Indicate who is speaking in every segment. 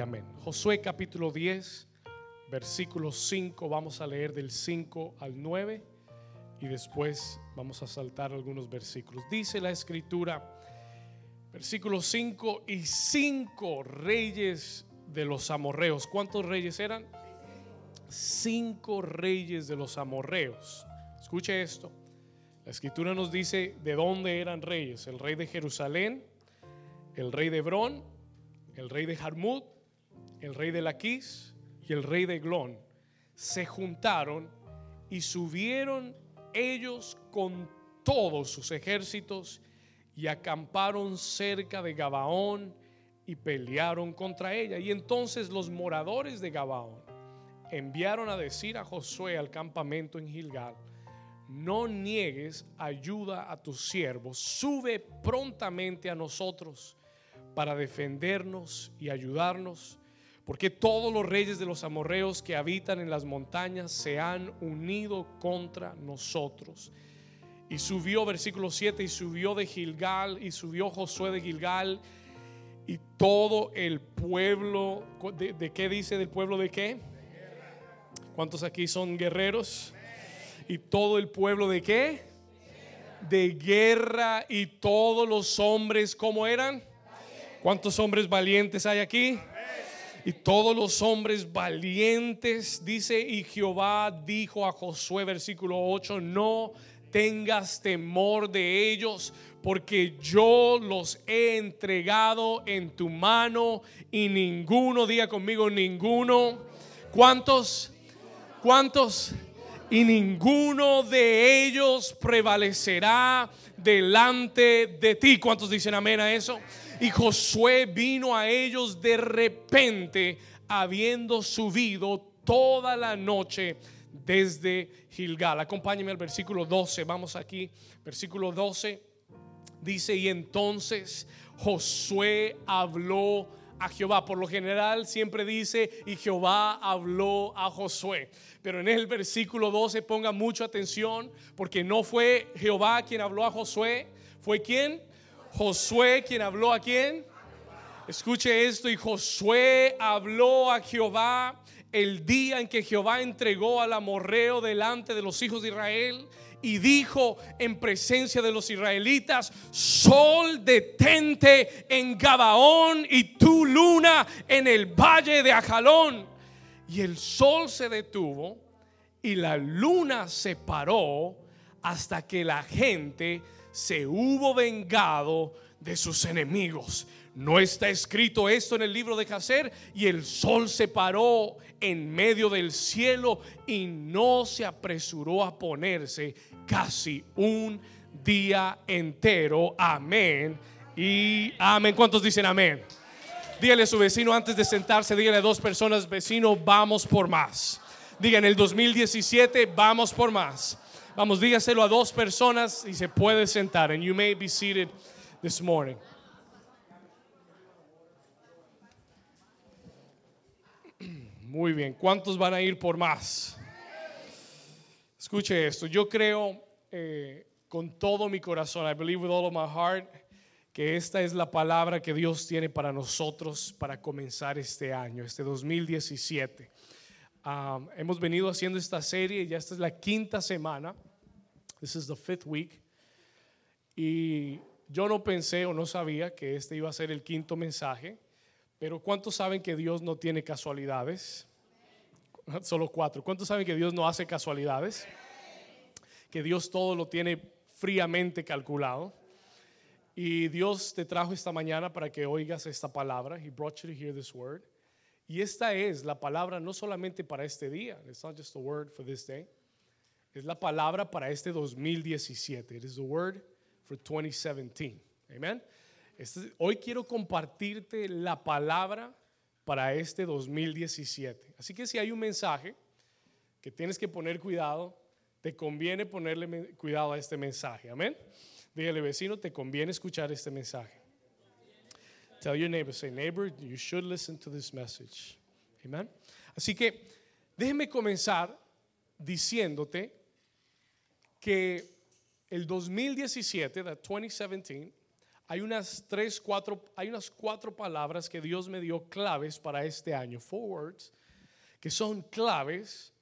Speaker 1: amén. Josué capítulo 10, versículo 5, vamos a leer del 5 al 9 y después vamos a saltar algunos versículos. Dice la escritura, versículo 5, y cinco reyes de los amorreos. ¿Cuántos reyes eran? Cinco reyes de los amorreos. Escuche esto. La escritura nos dice de dónde eran reyes. El rey de Jerusalén, el rey de Hebrón, el rey de Jarmut, el rey de Laquís y el rey de Glón. Se juntaron y subieron ellos con todos sus ejércitos y acamparon cerca de Gabaón y pelearon contra ella. Y entonces los moradores de Gabaón enviaron a decir a Josué al campamento en Gilgal, no niegues ayuda a tus siervos, sube prontamente a nosotros para defendernos y ayudarnos, porque todos los reyes de los amorreos que habitan en las montañas se han unido contra nosotros. Y subió, versículo 7, y subió de Gilgal, y subió Josué de Gilgal, y todo el pueblo, ¿de, de qué dice del pueblo de qué? ¿Cuántos aquí son guerreros? ¿Y todo el pueblo de qué? De guerra y todos los hombres, ¿cómo eran? ¿Cuántos hombres valientes hay aquí? Y todos los hombres valientes, dice, y Jehová dijo a Josué, versículo 8, no tengas temor de ellos, porque yo los he entregado en tu mano y ninguno, diga conmigo, ninguno. ¿Cuántos? ¿Cuántos? Y ninguno de ellos prevalecerá delante de ti. ¿Cuántos dicen amén a eso? Y Josué vino a ellos de repente, habiendo subido toda la noche desde Gilgal. Acompáñeme al versículo 12. Vamos aquí, versículo 12. Dice, y entonces Josué habló a Jehová. Por lo general siempre dice, y Jehová habló a Josué. Pero en el versículo 12 ponga mucha atención, porque no fue Jehová quien habló a Josué, fue quien? Josué quien habló a quién. Escuche esto, y Josué habló a Jehová el día en que Jehová entregó al amorreo delante de los hijos de Israel y dijo en presencia de los israelitas, sol detente en Gabaón y tu luna en el valle de Ajalón. Y el sol se detuvo y la luna se paró hasta que la gente se hubo vengado de sus enemigos. No está escrito esto en el libro de Jacer y el sol se paró en medio del cielo y no se apresuró a ponerse casi un día entero. Amén. Y amén. ¿Cuántos dicen amén? Dígale a su vecino antes de sentarse, dígale a dos personas, vecino, vamos por más. Diga en el 2017, vamos por más. Vamos, dígaselo a dos personas y se puede sentar. And you may be seated this morning. Muy bien, ¿cuántos van a ir por más? Escuche esto, yo creo eh, con todo mi corazón, I believe with all of my heart, que esta es la palabra que Dios tiene para nosotros para comenzar este año, este 2017. Um, hemos venido haciendo esta serie, ya esta es la quinta semana, this is the fifth week, y yo no pensé o no sabía que este iba a ser el quinto mensaje, pero ¿cuántos saben que Dios no tiene casualidades? Solo cuatro. ¿Cuántos saben que Dios no hace casualidades? Que Dios todo lo tiene fríamente calculado. Y Dios te trajo esta mañana para que oigas esta palabra. He brought you to hear this word. Y esta es la palabra no solamente para este día. It's not just a word for this day. Es la palabra para este 2017. It is the word for 2017. Amen. Este, hoy quiero compartirte la palabra para este 2017. Así que si hay un mensaje que tienes que poner cuidado, te conviene ponerle cuidado a este mensaje. Amén. Dígale vecino, te conviene escuchar este mensaje. Tell your neighbor, say neighbor, you should listen to this message. Amen. Así que déjeme comenzar diciéndote que el 2017, 2017, hay unas tres, cuatro, hay unas cuatro palabras que Dios me dio claves para este año, four words, que son claves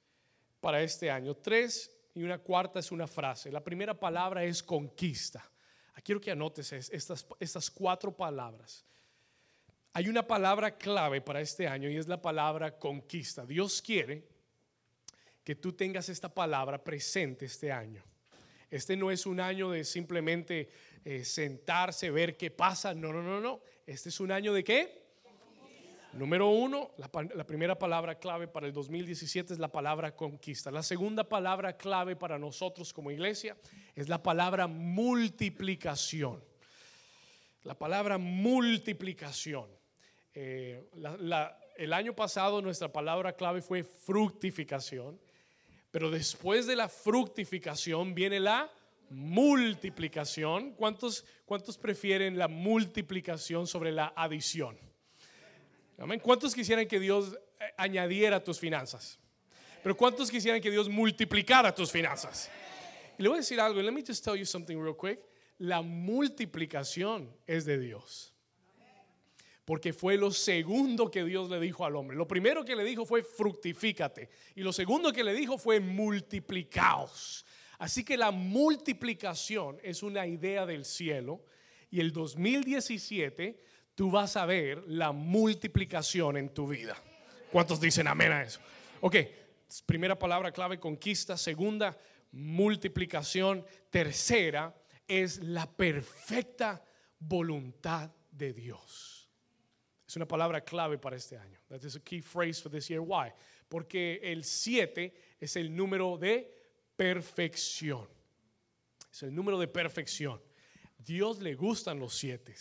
Speaker 1: para este año. Tres y una cuarta es una frase. La primera palabra es conquista. Ah, quiero que anotes estas, estas cuatro palabras. Hay una palabra clave para este año y es la palabra conquista. Dios quiere que tú tengas esta palabra presente este año. Este no es un año de simplemente eh, sentarse, ver qué pasa. No, no, no, no. Este es un año de qué? Número uno, la, primera palabra clave para el 2017 es la palabra conquista. La segunda palabra clave para nosotros como iglesia es la palabra multiplicación. La palabra multiplicación. Eh, el año pasado nuestra palabra clave fue fructificación, pero después de la fructificación viene la multiplicación. ¿Cuántos, cuántos prefieren la multiplicación sobre la adición? ¿Cuántos quisieran que Dios eh, añadiera tus finanzas? Pero ¿cuántos quisieran que Dios multiplicara tus finanzas? Y le voy a decir algo, let me just tell you something real quick. La multiplicación es de Dios porque fue lo segundo que Dios le dijo al hombre. Lo primero que le dijo fue fructifícate y lo segundo que le dijo fue multiplicaos. Así que la multiplicación es una idea del cielo y el 2017 tú vas a ver la multiplicación en tu vida. ¿Cuántos dicen amén a eso? Ok, primera palabra clave, conquista. Segunda, multiplicación. Tercera es la perfecta voluntad de Dios. Una palabra clave para este año. That is a key phrase for this year. Why? Porque el 7 es el número de perfección. Es el número de perfección. Dios le gustan los siete.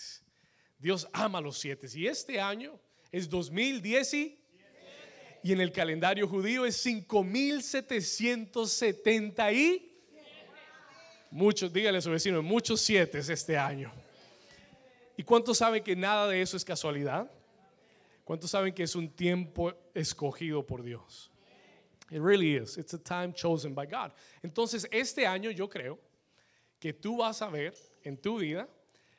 Speaker 1: Dios ama los siete. Y este año es 2010 y, y en el calendario judío es 5770 y muchos, dígale a su vecino, muchos siete este año. ¿Y cuántos saben que nada de eso es casualidad? ¿Cuántos saben que es un tiempo escogido por Dios? It really is. It's a time chosen by God. Entonces, este año yo creo que tú vas a ver en tu vida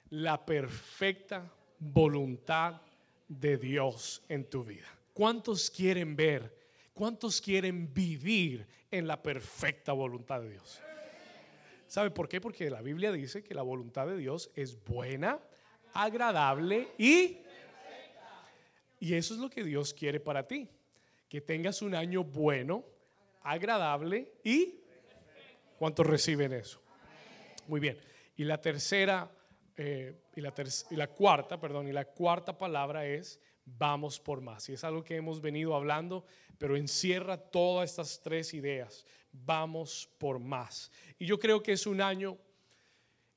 Speaker 1: la perfecta voluntad de Dios en tu vida. ¿Cuántos quieren ver? ¿Cuántos quieren vivir en la perfecta voluntad de Dios? ¿Sabe por qué? Porque la Biblia dice que la voluntad de Dios es buena, agradable y... Y eso es lo que Dios quiere para ti. Que tengas un año bueno, agradable y... ¿Cuántos reciben eso? Muy bien. Y la tercera, eh, y, la y la cuarta, perdón, y la cuarta palabra es vamos por más. Y es algo que hemos venido hablando, pero encierra todas estas tres ideas. Vamos por más. Y yo creo que es un año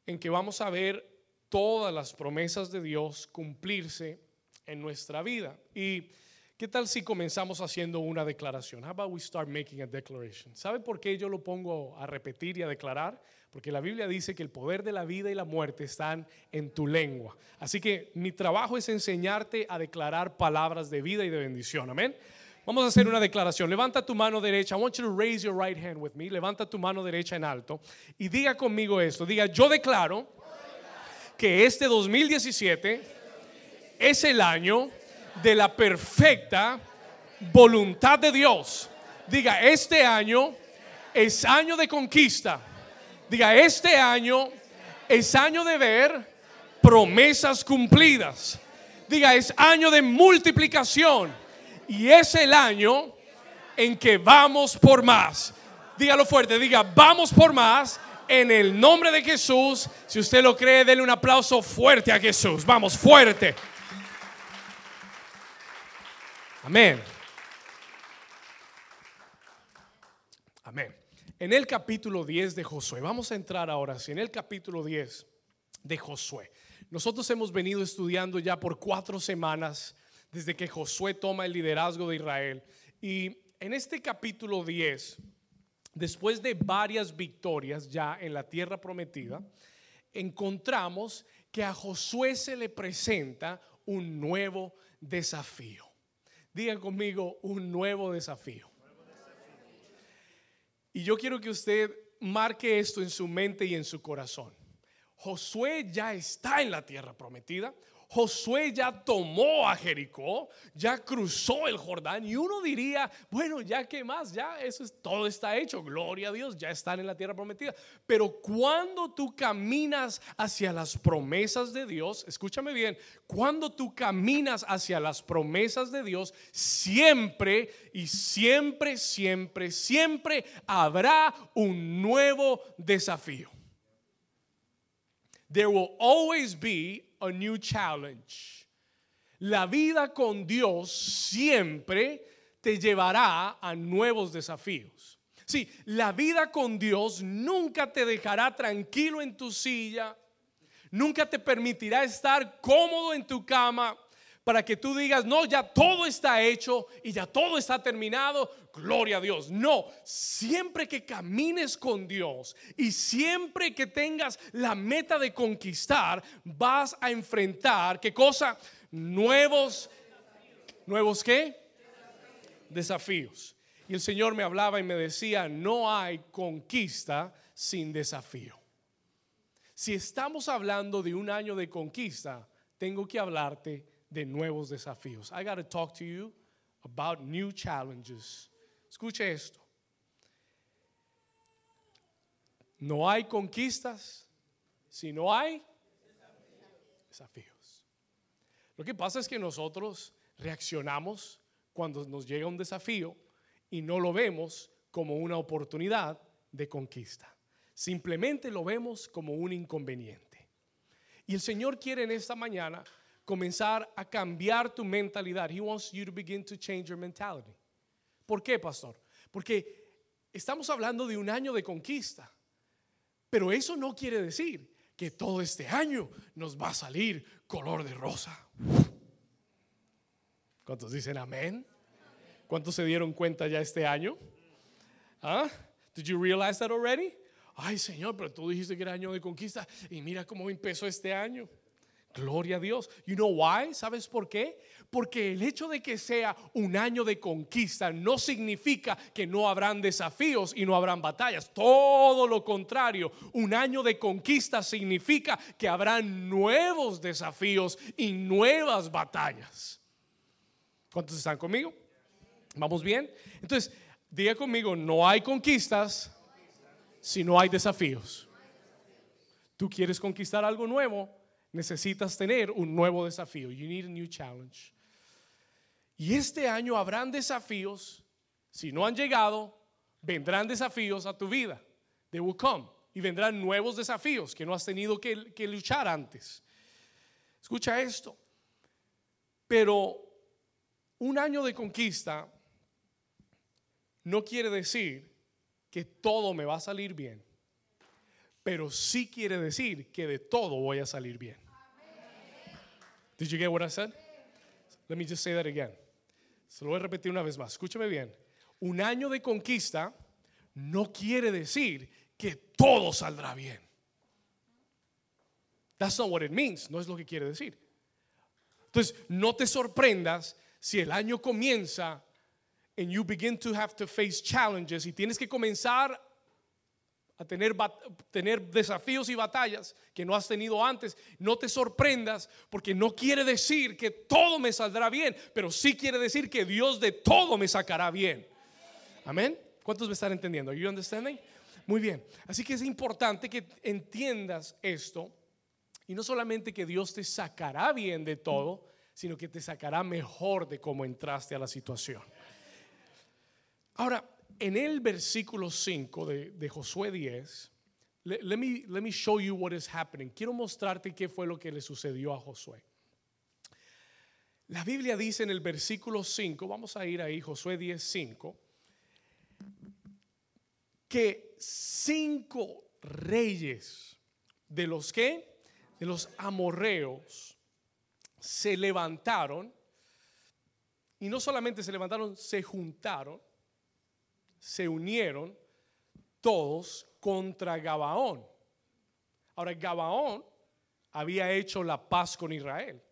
Speaker 1: en que vamos a ver todas las promesas de Dios cumplirse en nuestra vida. Y qué tal si comenzamos haciendo una declaración? How about we start making a declaration? ¿Sabe por qué yo lo pongo a repetir y a declarar? Porque la Biblia dice que el poder de la vida y la muerte están en tu lengua. Así que mi trabajo es enseñarte a declarar palabras de vida y de bendición. Amén. Vamos a hacer una declaración. Levanta tu mano derecha. I want you to raise your right hand with me. Levanta tu mano derecha en alto y diga conmigo esto. Diga, yo declaro que este 2017 es el año de la perfecta voluntad de Dios. Diga, este año es año de conquista. Diga, este año es año de ver promesas cumplidas. Diga, es año de multiplicación. Y es el año en que vamos por más. Dígalo fuerte, diga, vamos por más en el nombre de Jesús. Si usted lo cree, denle un aplauso fuerte a Jesús. Vamos, fuerte. Amén. Amén. En el capítulo 10 de Josué, vamos a entrar ahora, sí, en el capítulo 10 de Josué. Nosotros hemos venido estudiando ya por cuatro semanas desde que Josué toma el liderazgo de Israel. Y en este capítulo 10 después de varias victorias ya en la tierra prometida, encontramos que a Josué se le presenta un nuevo desafío. Diga conmigo, un nuevo desafío. Y yo quiero que usted marque esto en su mente y en su corazón. Josué ya está en la tierra prometida. Josué ya tomó a Jericó, ya cruzó el Jordán y uno diría, bueno, ya que más, ya eso es todo está hecho, gloria a Dios, ya están en la tierra prometida. Pero cuando tú caminas hacia las promesas de Dios, escúchame bien, cuando tú caminas hacia las promesas de Dios, siempre y siempre, siempre, siempre habrá un nuevo desafío. There will always be a new challenge. La vida con Dios siempre te llevará a nuevos desafíos. Sí, la vida con Dios nunca te dejará tranquilo en tu silla, nunca te permitirá estar cómodo en tu cama para que tú digas, no, ya todo está hecho y ya todo está terminado, gloria a Dios. No, siempre que camines con Dios y siempre que tengas la meta de conquistar, vas a enfrentar, ¿qué cosa? Nuevos, nuevos qué? Desafíos. Y el Señor me hablaba y me decía, no hay conquista sin desafío. Si estamos hablando de un año de conquista, tengo que hablarte de nuevos desafíos. I got to talk to you about new challenges. Escuche esto. No hay conquistas si no hay desafíos. Lo que pasa es que nosotros reaccionamos cuando nos llega un desafío y no lo vemos como una oportunidad de conquista. Simplemente lo vemos como un inconveniente. Y el Señor quiere en esta mañana comenzar a cambiar tu mentalidad. He wants you to begin to change your mentality. ¿Por qué, pastor? Porque estamos hablando de un año de conquista. Pero eso no quiere decir que todo este año nos va a salir color de rosa. ¿Cuántos dicen amén? ¿Cuántos se dieron cuenta ya este año? ¿Ah? Did you realize that already? Ay, Señor, pero tú dijiste que era año de conquista y mira cómo empezó este año. Gloria a Dios. You know why? ¿Sabes por qué? Porque el hecho de que sea un año de conquista no significa que no habrán desafíos y no habrán batallas. Todo lo contrario, un año de conquista significa que habrán nuevos desafíos y nuevas batallas. ¿Cuántos están conmigo? ¿Vamos bien? Entonces, diga conmigo, no hay conquistas si no hay desafíos. ¿Tú quieres conquistar algo nuevo? Necesitas tener un nuevo desafío. You need a new challenge. Y este año habrán desafíos. Si no han llegado, vendrán desafíos a tu vida. They will come. Y vendrán nuevos desafíos que no has tenido que, que luchar antes. Escucha esto. Pero un año de conquista no quiere decir que todo me va a salir bien pero sí quiere decir que de todo voy a salir bien. Did you get what I said? Let me just say that again. Se lo voy a repetir una vez más. Escúchame bien. Un año de conquista no quiere decir que todo saldrá bien. That's not what it means. No es lo que quiere decir. Entonces, no te sorprendas si el año comienza and you begin to have to face challenges y tienes que comenzar a tener, tener desafíos y batallas que no has tenido antes. No te sorprendas porque no quiere decir que todo me saldrá bien, pero sí quiere decir que Dios de todo me sacará bien. Amén. ¿Cuántos me están entendiendo? You understanding? Muy bien. Así que es importante que entiendas esto y no solamente que Dios te sacará bien de todo, sino que te sacará mejor de cómo entraste a la situación. Ahora, en el versículo 5 de, Josué 10, let, me, let me show you what is happening. Quiero mostrarte qué fue lo que le sucedió a Josué. La Biblia dice en el versículo 5, vamos a ir ahí, Josué 10, 5, que cinco reyes de los que, de los amorreos, se levantaron, y no solamente se levantaron, se juntaron se unieron todos contra Gabaón. Ahora, Gabaón había hecho la paz con Israel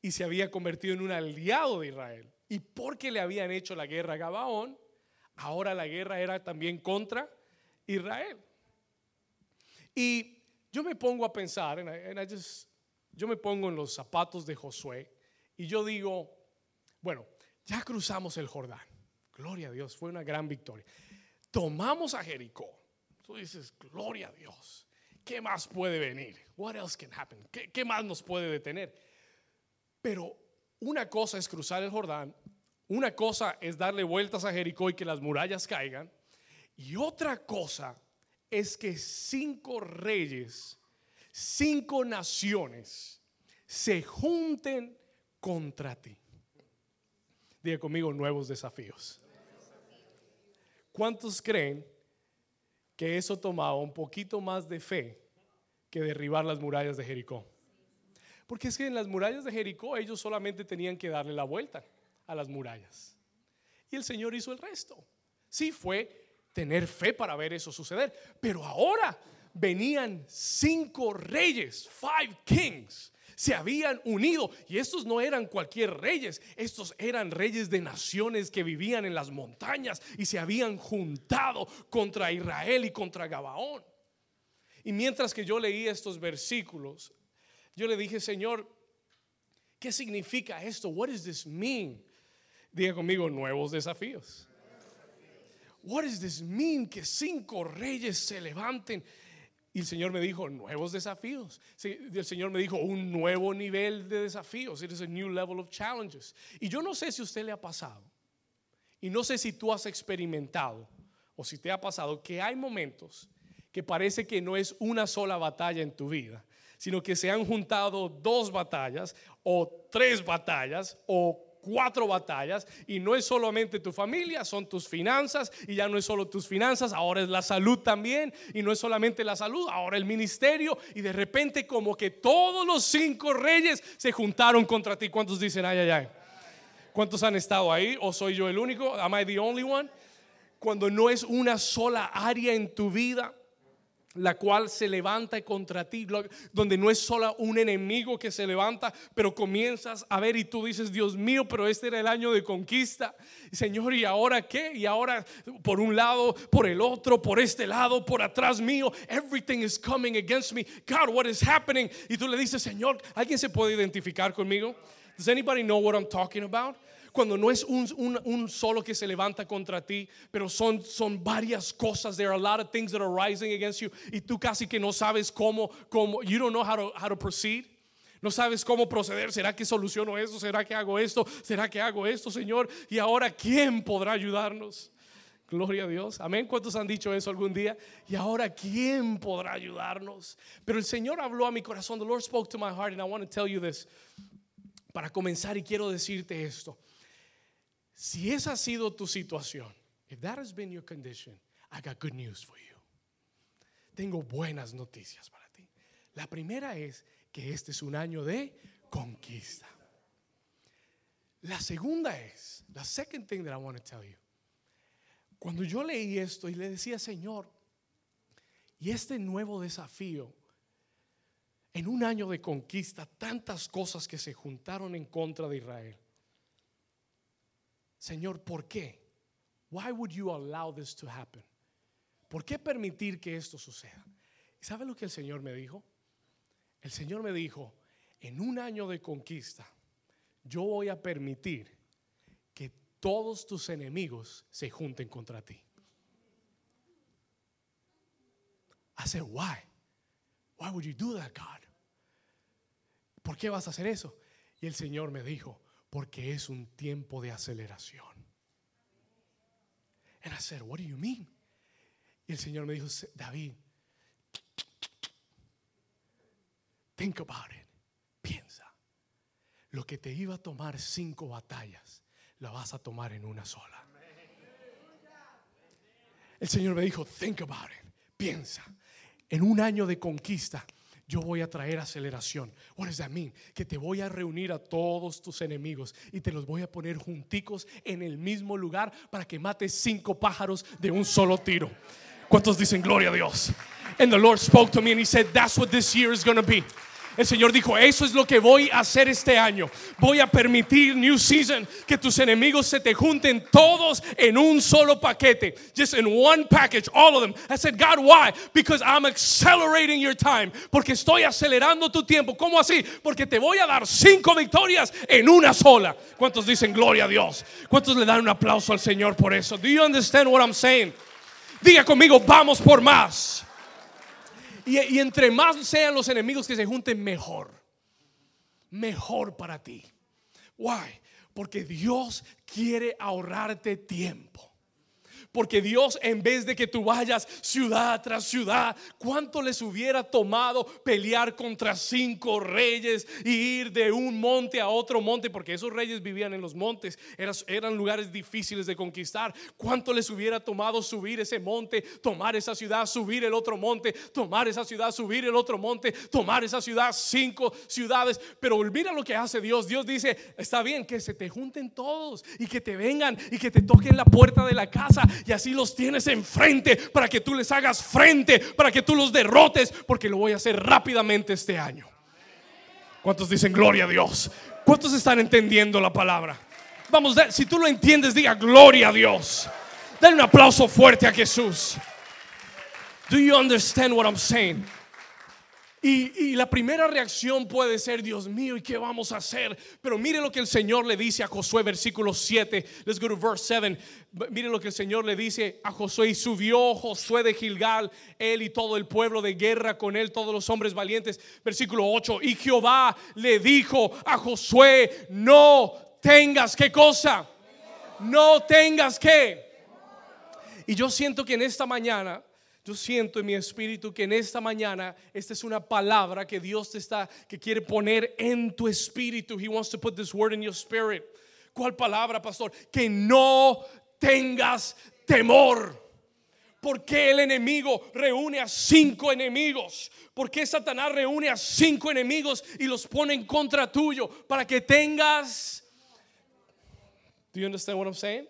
Speaker 1: y se había convertido en un aliado de Israel. Y porque le habían hecho la guerra a Gabaón, ahora la guerra era también contra Israel. Y yo me pongo a pensar, yo me pongo en los zapatos de Josué y yo digo, bueno, ya cruzamos el Jordán. Gloria a Dios, fue una gran victoria. Tomamos a Jericó. Tú dices, gloria a Dios. ¿Qué más puede venir? What else can happen? ¿Qué, qué más nos puede detener? Pero una cosa es cruzar el Jordán, una cosa es darle vueltas a Jericó y que las murallas caigan, y otra cosa es que cinco reyes, cinco naciones se junten contra ti. Diga conmigo nuevos desafíos. ¿Cuántos creen que eso tomaba un poquito más de fe que derribar las murallas de Jericó? Porque es que en las murallas de Jericó ellos solamente tenían que darle la vuelta a las murallas. Y el Señor hizo el resto. Sí fue tener fe para ver eso suceder. Pero ahora venían cinco reyes, five kings. Se habían unido y estos no eran cualquier reyes, estos eran reyes de naciones que vivían en las montañas y se habían juntado contra Israel y contra Gabaón. Y mientras que yo leí estos versículos, yo le dije, Señor, ¿qué significa esto? What does this mean? Diga conmigo, nuevos desafíos. What does this mean? Que cinco reyes se levanten. Y el Señor me dijo, nuevos desafíos. El Señor me dijo, un nuevo nivel de desafíos. It is a new level of challenges. Y yo no sé si a usted le ha pasado. Y no sé si tú has experimentado o si te ha pasado que hay momentos que parece que no es una sola batalla en tu vida, sino que se han juntado dos batallas o tres batallas o cuatro batallas y no es solamente tu familia, son tus finanzas y ya no es solo tus finanzas, ahora es la salud también y no es solamente la salud, ahora el ministerio y de repente como que todos los cinco reyes se juntaron contra ti. ¿Cuántos dicen ay ay ay? ¿Cuántos han estado ahí o soy yo el único? Am I the only one? Cuando no es una sola área en tu vida la cual se levanta contra ti, donde no es solo un enemigo que se levanta, pero comienzas a ver y tú dices, Dios mío, pero este era el año de conquista. Señor, ¿y ahora qué? Y ahora por un lado, por el otro, por este lado, por atrás mío, everything is coming against me. God, what is happening? Y tú le dices, Señor, ¿alguien se puede identificar conmigo? Does anybody know what I'm talking about? Cuando no es un, solo que se levanta contra ti, pero son, son varias cosas. There are a lot of things that are rising against you. Y tú casi que no sabes cómo, cómo you don't know how to, how to proceed. No sabes cómo proceder. ¿Será que soluciono esto? ¿Será que hago esto? ¿Será que hago esto, Señor? Y ahora, ¿quién podrá ayudarnos? Gloria a Dios. Amén. ¿Cuántos han dicho eso algún día? Y ahora, ¿quién podrá ayudarnos? Pero el Señor habló a mi corazón. The Lord spoke to my heart, and I want to tell you this. Para comenzar, y quiero decirte esto. Si esa ha sido tu situación, if that has been your condition, I got good news for you. Tengo buenas noticias para ti. La primera es que este es un año de conquista. La segunda es, la second thing that I want to tell you. Cuando yo leí esto y le decía, Señor, y este nuevo desafío, en un año de conquista, tantas cosas que se juntaron en contra de Israel. Señor, ¿por qué? Why would you allow this to happen? ¿Por qué permitir que esto suceda? ¿Y sabe lo que el Señor me dijo? El Señor me dijo, en un año de conquista, yo voy a permitir que todos tus enemigos se junten contra ti. I said, why? Why would you do that, God? ¿Por qué vas a hacer eso? Y el Señor me dijo, porque es un tiempo de aceleración. And I said, what do you mean? Y el Señor me dijo, David, think about it. Piensa. Lo que te iba a tomar cinco batallas, la vas a tomar en una sola. El Señor me dijo, think about it. Piensa. En un año de conquista, yo voy a traer aceleración. What does that mean? Que te voy a reunir a todos tus enemigos y te los voy a poner junticos en el mismo lugar para que mates cinco pájaros de un solo tiro. ¿Cuántos dicen gloria a Dios? And the Lord spoke to me and he said, that's what this year is going to be. El Señor dijo, eso es lo que voy a hacer este año. Voy a permitir, New Season, que tus enemigos se te junten todos en un solo paquete. Just in one package, all of them. I said, God, why? Because I'm accelerating your time. Porque estoy acelerando tu tiempo. ¿Cómo así? Porque te voy a dar cinco victorias en una sola. ¿Cuántos dicen gloria a Dios? ¿Cuántos le dan un aplauso al Señor por eso? Do you understand what I'm saying? Diga conmigo, vamos por más. Y, entre más sean los enemigos que se junten, mejor. Mejor para ti. Why? Porque Dios quiere ahorrarte tiempo. Porque Dios, en vez de que tú vayas ciudad tras ciudad, ¿cuánto les hubiera tomado pelear contra cinco reyes y ir de un monte a otro monte? Porque esos reyes vivían en los montes, eran, lugares difíciles de conquistar. ¿Cuánto les hubiera tomado subir ese monte, tomar esa ciudad, subir el otro monte, tomar esa ciudad, subir el otro monte, tomar esa ciudad, cinco ciudades? Pero mira lo que hace Dios. Dios dice, está bien que se te junten todos y que te vengan y que te toquen la puerta de la casa y así los tienes enfrente para que tú les hagas frente, para que tú los derrotes, porque lo voy a hacer rápidamente este año. ¿Cuántos dicen gloria a Dios? ¿Cuántos están entendiendo la palabra? Vamos, si tú lo entiendes, diga gloria a Dios. Dale un aplauso fuerte a Jesús. Do you understand what I'm saying? Y, la primera reacción puede ser, Dios mío, ¿y qué vamos a hacer? Pero mire lo que el Señor le dice a Josué, versículo 7. Let's go to verse 7. Mire lo que el Señor le dice a Josué. Y subió Josué de Gilgal, él y todo el pueblo de guerra con él, todos los hombres valientes. Versículo 8. Y Jehová le dijo a Josué, no tengas qué cosa. No tengas qué. Y yo siento que en esta mañana yo siento en mi espíritu que en esta mañana esta es una palabra que Dios está que quiere poner en tu espíritu. He wants to put this word in your spirit. ¿Cuál palabra, pastor? Que no tengas temor. ¿Por qué el enemigo reúne a cinco enemigos? ¿Por qué Satanás reúne a cinco enemigos y los pone en contra tuyo? Para que tengas. Do you understand what I'm saying?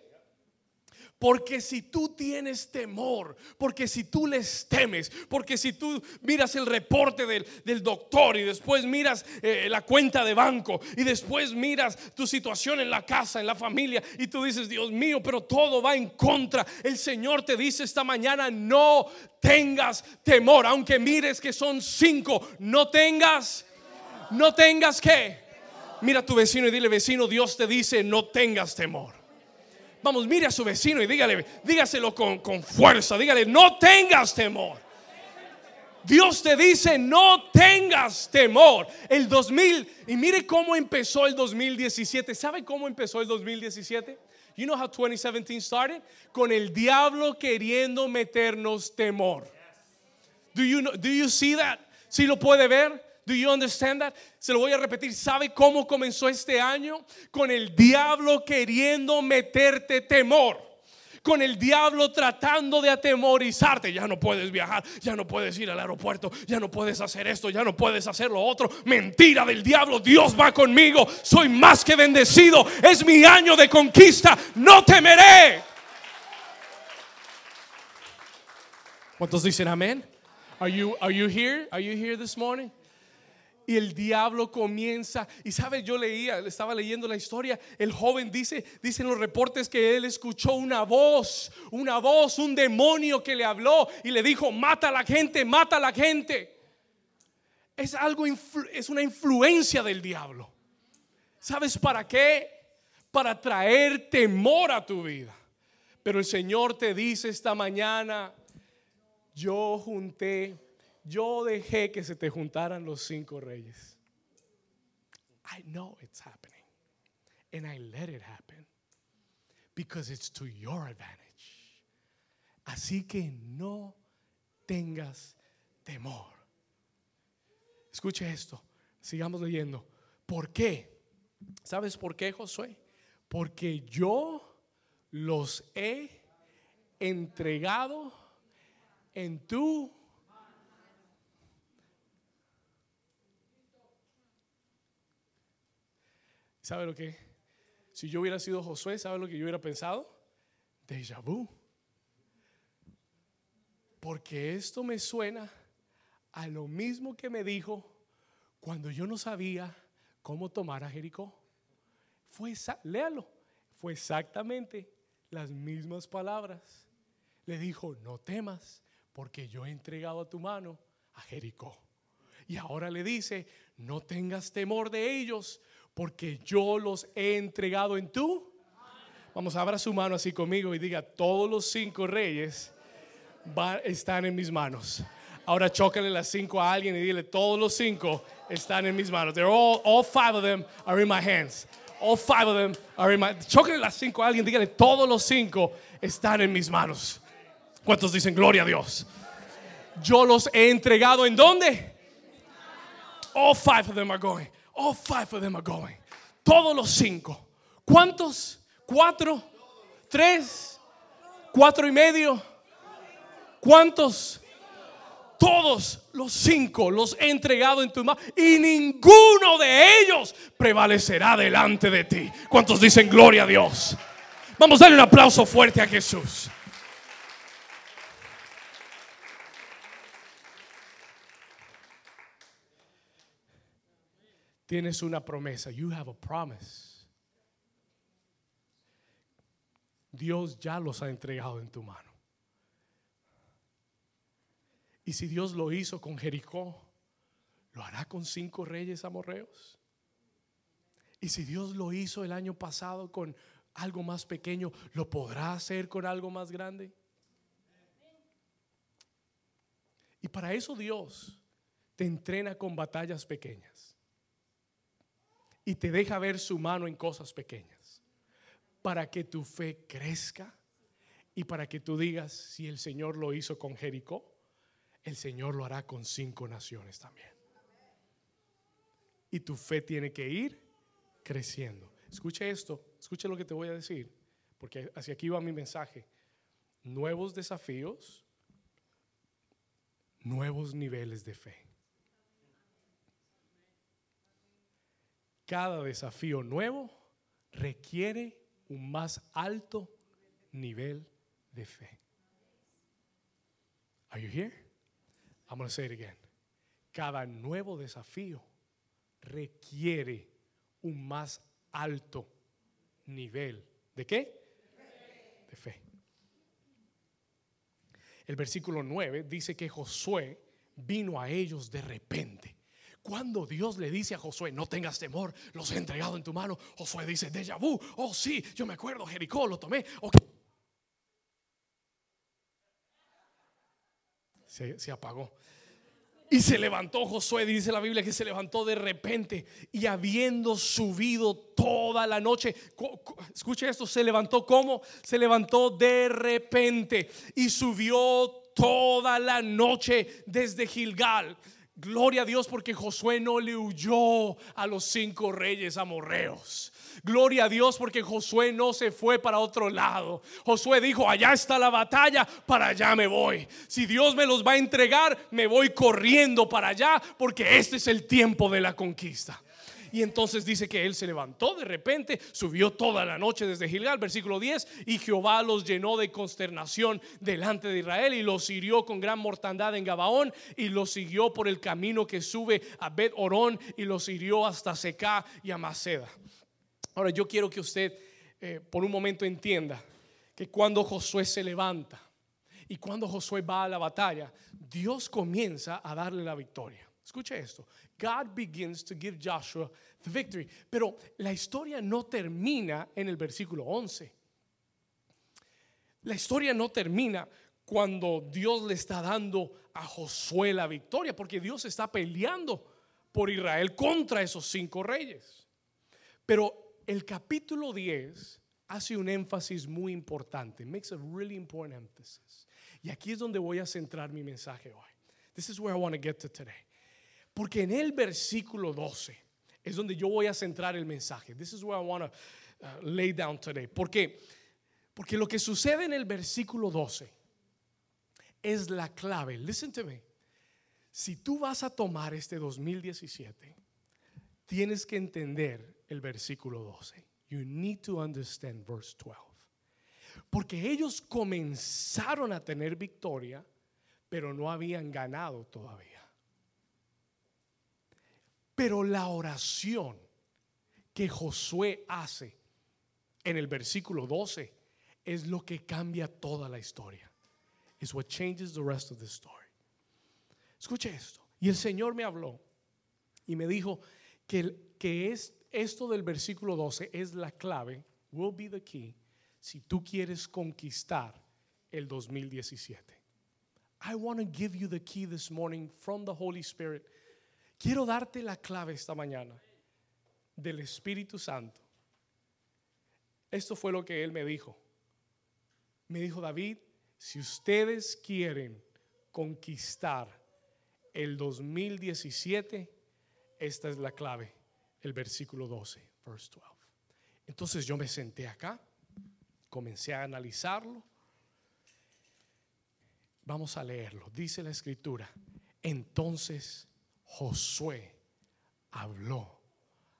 Speaker 1: Porque si tú tienes temor, porque si tú les temes, porque si tú miras el reporte del, doctor y después miras eh, la cuenta de banco y después miras tu situación en la casa, en la familia y tú dices, Dios mío, pero todo va en contra. El Señor te dice esta mañana, no tengas temor, aunque mires que son cinco, no tengas, no tengas que. Mira a tu vecino y dile, vecino, Dios te dice, no tengas temor. Vamos, mire a su vecino y dígale, dígaselo con, con fuerza, dígale, no tengas temor. Dios te dice, no tengas temor. El 2000, y mire cómo empezó el 2017. ¿Sabe cómo empezó el 2017? You know how 2017 started? Con el diablo queriendo meternos temor. Do you, do you see that? ¿Sí lo puede ver? Do you understand that? Se lo voy a repetir. ¿Sabe cómo comenzó este año? Con el diablo queriendo meterte temor con el diablo tratando de atemorizarte. Ya no puedes viajar, ya no puedes ir al aeropuerto, ya no puedes hacer esto, ya no puedes hacer lo otro. Mentira del diablo, Dios va conmigo, soy más que bendecido, es mi año de conquista, no temeré. ¿Cuántos dicen amén? Are you, are you here? Are you here this morning? Y el diablo comienza, y sabe, yo leía, estaba leyendo la historia, el joven dice, dicen los reportes que él escuchó una voz, una voz, un demonio que le habló y le dijo, mata a la gente, mata a la gente. Es algo, es una influencia del diablo. ¿Sabes para qué? Para traer temor a tu vida. Pero el Señor te dice esta mañana, yo junté yo dejé que se te juntaran los cinco reyes. I know it's happening. And I let it happen. Because it's to your advantage. Así que no tengas temor. Escuche esto. Sigamos leyendo. ¿Por qué? ¿Sabes por qué, Josué? Porque yo los he entregado en tu ¿Sabe lo que? Si yo hubiera sido Josué, ¿sabe lo que yo hubiera pensado? Deja vu. Porque esto me suena a lo mismo que me dijo cuando yo no sabía cómo tomar a Jericó. Fue, léalo, fue exactamente las mismas palabras. Le dijo, no temas, porque yo he entregado a tu mano a Jericó. Y ahora le dice, no tengas temor de ellos, porque yo los he entregado en tú. Vamos, abra su mano así conmigo y diga, todos los cinco reyes están en mis manos. Ahora chócale las cinco a alguien y dile, todos los cinco están en mis manos. They're all, all five of them are in my hands. All five of them are in my. Chócale las cinco a alguien, dígale, todos los cinco están en mis manos. ¿Cuántos dicen gloria a Dios? Yo los he entregado en dónde? All five of them are going. All five of them are going. Todos los cinco. ¿Cuántos? ¿Cuatro? ¿Tres? ¿Cuatro y medio? ¿Cuántos? Todos los cinco los he entregado en tu mano y ninguno de ellos prevalecerá delante de ti. ¿Cuántos dicen gloria a Dios? Vamos a darle un aplauso fuerte a Jesús. Tienes una promesa. You have a promise. Dios ya los ha entregado en tu mano. Y si Dios lo hizo con Jericó, ¿lo hará con cinco reyes amorreos? Y si Dios lo hizo el año pasado con algo más pequeño, ¿lo podrá hacer con algo más grande? Y para eso Dios te entrena con batallas pequeñas. Y te deja ver su mano en cosas pequeñas. Para que tu fe crezca y para que tú digas, si el Señor lo hizo con Jericó, el Señor lo hará con cinco naciones también. Y tu fe tiene que ir creciendo. Escuche esto, escuche lo que te voy a decir, porque hacia aquí va mi mensaje. Nuevos desafíos, nuevos niveles de fe. Cada desafío nuevo requiere un más alto nivel de fe. Are you here? I'm going to say it again. Cada nuevo desafío requiere un más alto nivel. ¿De qué? De fe. El versículo 9 dice que Josué vino a ellos de repente. Cuando Dios le dice a Josué, no tengas temor, los he entregado en tu mano, Josué dice, déjà vu, oh sí, yo me acuerdo, Jericó, lo tomé. se, apagó. Y se levantó Josué, dice la Biblia que se levantó de repente y habiendo subido toda la noche, escuche esto, se levantó como, se levantó de repente y subió toda la noche desde Gilgal. Gloria a Dios porque Josué no le huyó a los cinco reyes amorreos. Gloria a Dios porque Josué no se fue para otro lado. Josué dijo, allá está la batalla, para allá me voy. Si Dios me los va a entregar, me voy corriendo para allá porque este es el tiempo de la conquista. Y entonces dice que él se levantó de repente, subió toda la noche desde Gilgal, versículo 10, y Jehová los llenó de consternación delante de Israel y los hirió con gran mortandad en Gabaón y los siguió por el camino que sube a Bet Orón y los hirió hasta Secá y a Maceda. Ahora yo quiero que usted eh, por un momento entienda que cuando Josué se levanta y cuando Josué va a la batalla, Dios comienza a darle la victoria. Escuche esto. God begins to give Joshua the victory. Pero la historia no termina en el versículo 11. La historia no termina cuando Dios le está dando a Josué la victoria, porque Dios está peleando por Israel contra esos cinco reyes. Pero el capítulo 10 hace un énfasis muy importante. Makes a really important emphasis. Y aquí es donde voy a centrar mi mensaje hoy. This is where I want to get to today. Porque en el versículo 12 es donde yo voy a centrar el mensaje. This is where I want to uh, lay down today. Porque porque lo que sucede en el versículo 12 es la clave. Listen to me. Si tú vas a tomar este 2017, tienes que entender el versículo 12. You need to understand verse 12. Porque ellos comenzaron a tener victoria, pero no habían ganado todavía. Pero la oración que Josué hace en el versículo 12 es lo que cambia toda la historia. Is what changes the rest of the story. Escuche esto. Y el Señor me habló y me dijo que, que es, esto del versículo 12 es la clave, will be the key, si tú quieres conquistar el 2017. I want to give you the key this morning from the Holy Spirit. Quiero darte la clave esta mañana del Espíritu Santo. Esto fue lo que él me dijo. Me dijo David, si ustedes quieren conquistar el 2017, esta es la clave, el versículo 12, verse 12. Entonces yo me senté acá, comencé a analizarlo. Vamos a leerlo. Dice la escritura, entonces Josué habló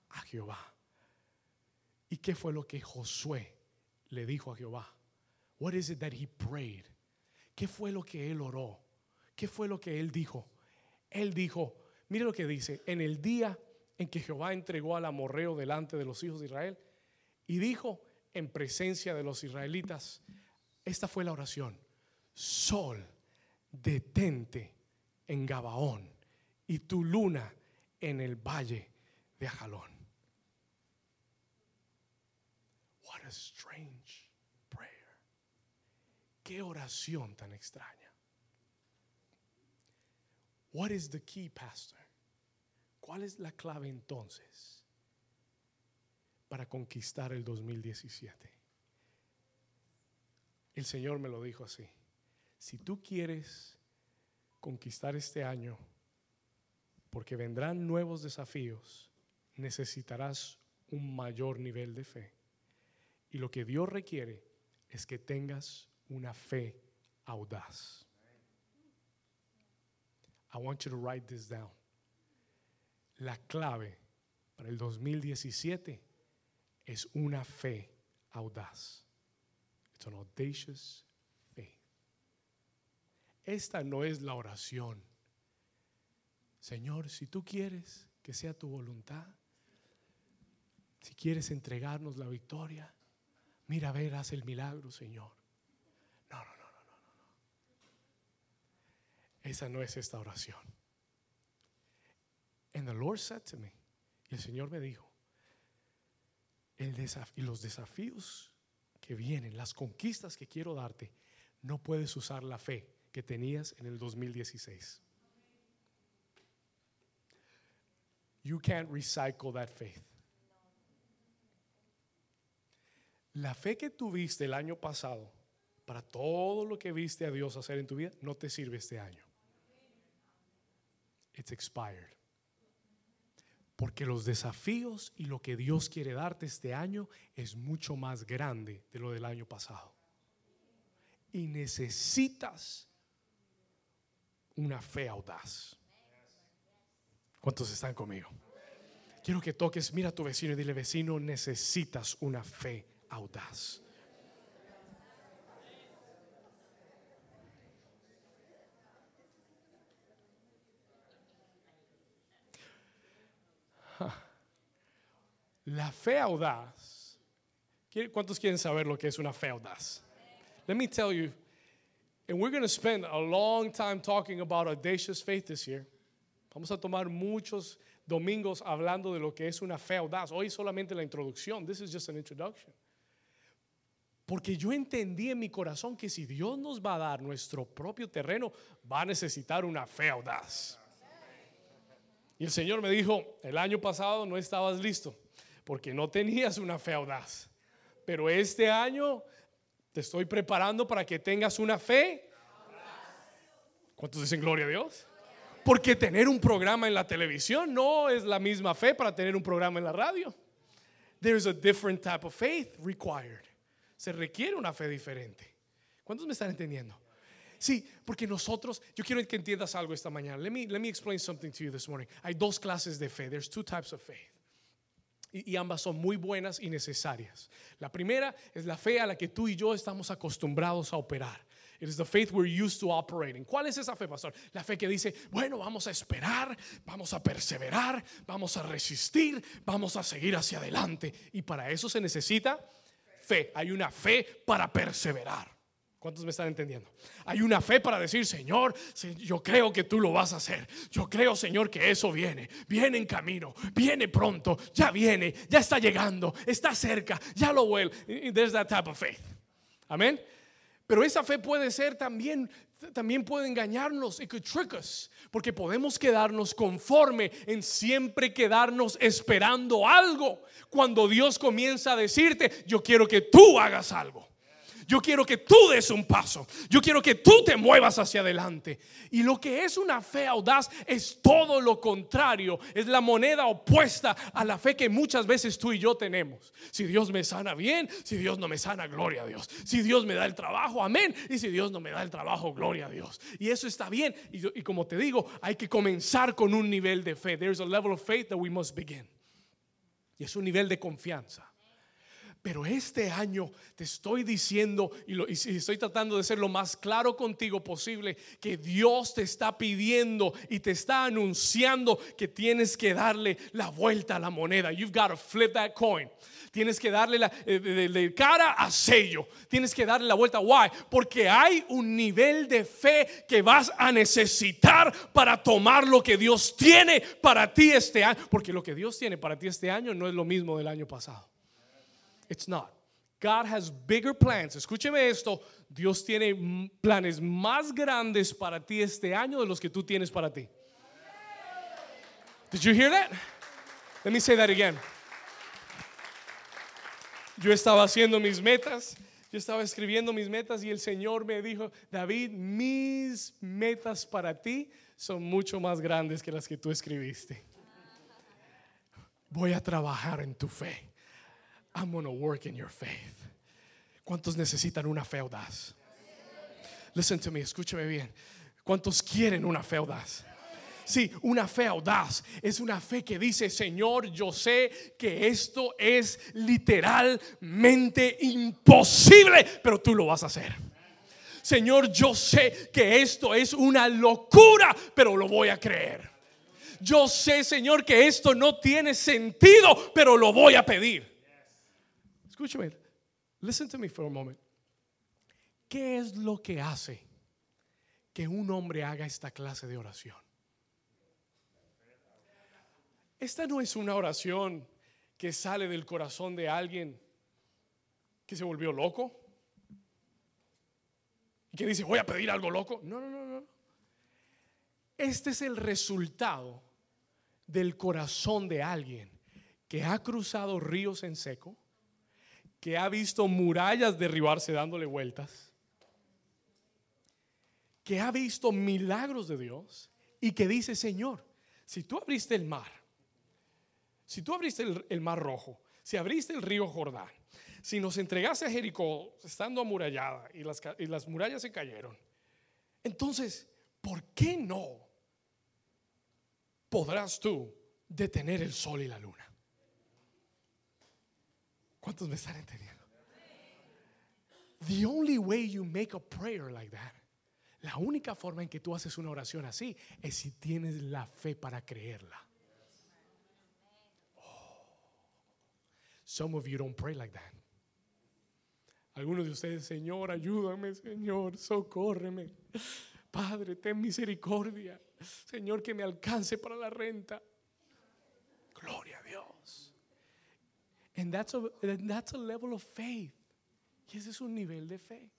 Speaker 1: a Jehová. ¿Y qué fue lo que Josué le dijo a Jehová? What is it that he prayed? ¿Qué fue lo que él oró? ¿Qué fue lo que él dijo? Él dijo, mire lo que dice, en el día en que Jehová entregó al amorreo delante de los hijos de Israel y dijo en presencia de los israelitas, esta fue la oración, sol, detente en Gabaón y tu luna en el valle de Ajalón. What a strange prayer. Qué oración tan extraña. What is the key, pastor? ¿Cuál es la clave entonces para conquistar el 2017? El Señor me lo dijo así. Si tú quieres conquistar este año, porque vendrán nuevos desafíos, necesitarás un mayor nivel de fe. Y lo que Dios requiere es que tengas una fe audaz. I want you to write this down. La clave para el 2017 es una fe audaz. It's an audacious faith. Esta no es la oración. Señor, si tú quieres que sea tu voluntad, si quieres entregarnos la victoria, mira, a ver, haz el milagro, Señor. No, no, no, no, no, no. Esa no es esta oración. And the Lord said to me, y el Señor me dijo, el y los desafíos que vienen, las conquistas que quiero darte, no puedes usar la fe que tenías en el 2016. You can't recycle that faith. La fe que tuviste el año pasado para todo lo que viste a Dios hacer en tu vida no te sirve este año. It's expired. Porque los desafíos y lo que Dios quiere darte este año es mucho más grande de lo del año pasado. Y necesitas una fe audaz. ¿Cuántos están conmigo? Quiero que toques, mira a tu vecino y dile, vecino, necesitas una fe audaz. La fe audaz. ¿Cuántos quieren saber lo que es una fe audaz? Let me tell you, and we're going to spend a long time talking about audacious faith this year. Vamos a tomar muchos domingos hablando de lo que es una fe audaz. Hoy solamente la introducción. This is just an introduction. Porque yo entendí en mi corazón que si Dios nos va a dar nuestro propio terreno, va a necesitar una fe audaz. Y el Señor me dijo, el año pasado no estabas listo porque no tenías una fe audaz. Pero este año te estoy preparando para que tengas una fe. ¿Cuántos dicen gloria a Dios? Porque tener un programa en la televisión no es la misma fe para tener un programa en la radio. There's a different type of faith required. Se requiere una fe diferente. ¿Cuántos me están entendiendo? Sí, porque nosotros, yo quiero que entiendas algo esta mañana. Let me, let me explain something to you this morning. Hay dos clases de fe. There's two types of faith. Y, y ambas son muy buenas y necesarias. La primera es la fe a la que tú y yo estamos acostumbrados a operar. It is the faith we're used to operating. ¿Cuál es esa fe, pastor? La fe que dice, bueno, vamos a esperar, vamos a perseverar, vamos a resistir, vamos a seguir hacia adelante. Y para eso se necesita fe. Hay una fe para perseverar. ¿Cuántos me están entendiendo? Hay una fe para decir, Señor, se- yo creo que tú lo vas a hacer. Yo creo, Señor, que eso viene. Viene en camino, viene pronto, ya viene, ya está llegando, está cerca, ya lo vuelve. There's that type of faith. Amén. Pero esa fe puede ser también, también puede engañarnos, it could trick us, porque podemos quedarnos conforme en siempre quedarnos esperando algo. Cuando Dios comienza a decirte, yo quiero que tú hagas algo. Yo quiero que tú des un paso. Yo quiero que tú te muevas hacia adelante. Y lo que es una fe audaz es todo lo contrario. Es la moneda opuesta a la fe que muchas veces tú y yo tenemos. Si Dios me sana bien, si Dios no me sana, gloria a Dios. Si Dios me da el trabajo, amén. Y si Dios no me da el trabajo, gloria a Dios. Y eso está bien. Y, como te digo, hay que comenzar con un nivel de fe. There's a level of faith that we must begin. Y es un nivel de confianza. Pero este año te estoy diciendo y, lo- estoy tratando de ser lo más claro contigo posible, que Dios te está pidiendo y te está anunciando que tienes que darle la vuelta a la moneda. You've got to flip that coin. Tienes que darle la, eh, de- de cara a sello. Tienes que darle la vuelta. Why? Porque hay un nivel de fe que vas a necesitar para tomar lo que Dios tiene para ti este año. Porque lo que Dios tiene para ti este año no es lo mismo del año pasado. It's not. God has bigger plans. Escúcheme esto. Dios tiene planes más grandes para ti este año de los que tú tienes para ti. Did you hear that? Let me say that again. Yo estaba haciendo mis metas, yo estaba escribiendo mis metas y el Señor me dijo, David, mis metas para ti son mucho más grandes que las que tú escribiste. Voy a trabajar en tu fe. I'm going to work in your faith. ¿Cuántos necesitan una fe audaz? Listen to me, escúchame bien. ¿Cuántos quieren una fe audaz? Sí, una fe audaz es una fe que dice, Señor, yo sé que esto es literalmente imposible, pero tú lo vas a hacer. Señor, yo sé que esto es una locura, pero lo voy a creer. Yo sé, Señor, que esto no tiene sentido, pero lo voy a pedir. Escúchame, listen to me for a moment. ¿Qué es lo que hace que un hombre haga esta clase de oración? Esta no es una oración que sale del corazón de alguien que se volvió loco y que dice, voy a pedir algo loco. No, no, no, no. Este es el resultado del corazón de alguien que ha cruzado ríos en seco, que ha visto murallas derribarse dándole vueltas, que ha visto milagros de Dios y que dice, Señor, si tú abriste el mar, si tú abriste el, mar rojo, si abriste el río Jordán, si nos entregaste a Jericó estando amurallada y las, y las murallas se cayeron, entonces, ¿por qué no podrás tú detener el sol y la luna? ¿Cuántos me están entendiendo? The only way you make a prayer like that, la única forma en que tú haces una oración así es si tienes la fe para creerla. Oh. Some of you don't pray like that. Algunos de ustedes, Señor, ayúdame, Señor, socórreme. Padre, ten misericordia. Señor, que me alcance para la renta. Gloria a Dios. And that's a, that's a level of faith. Y ese es un nivel de fe.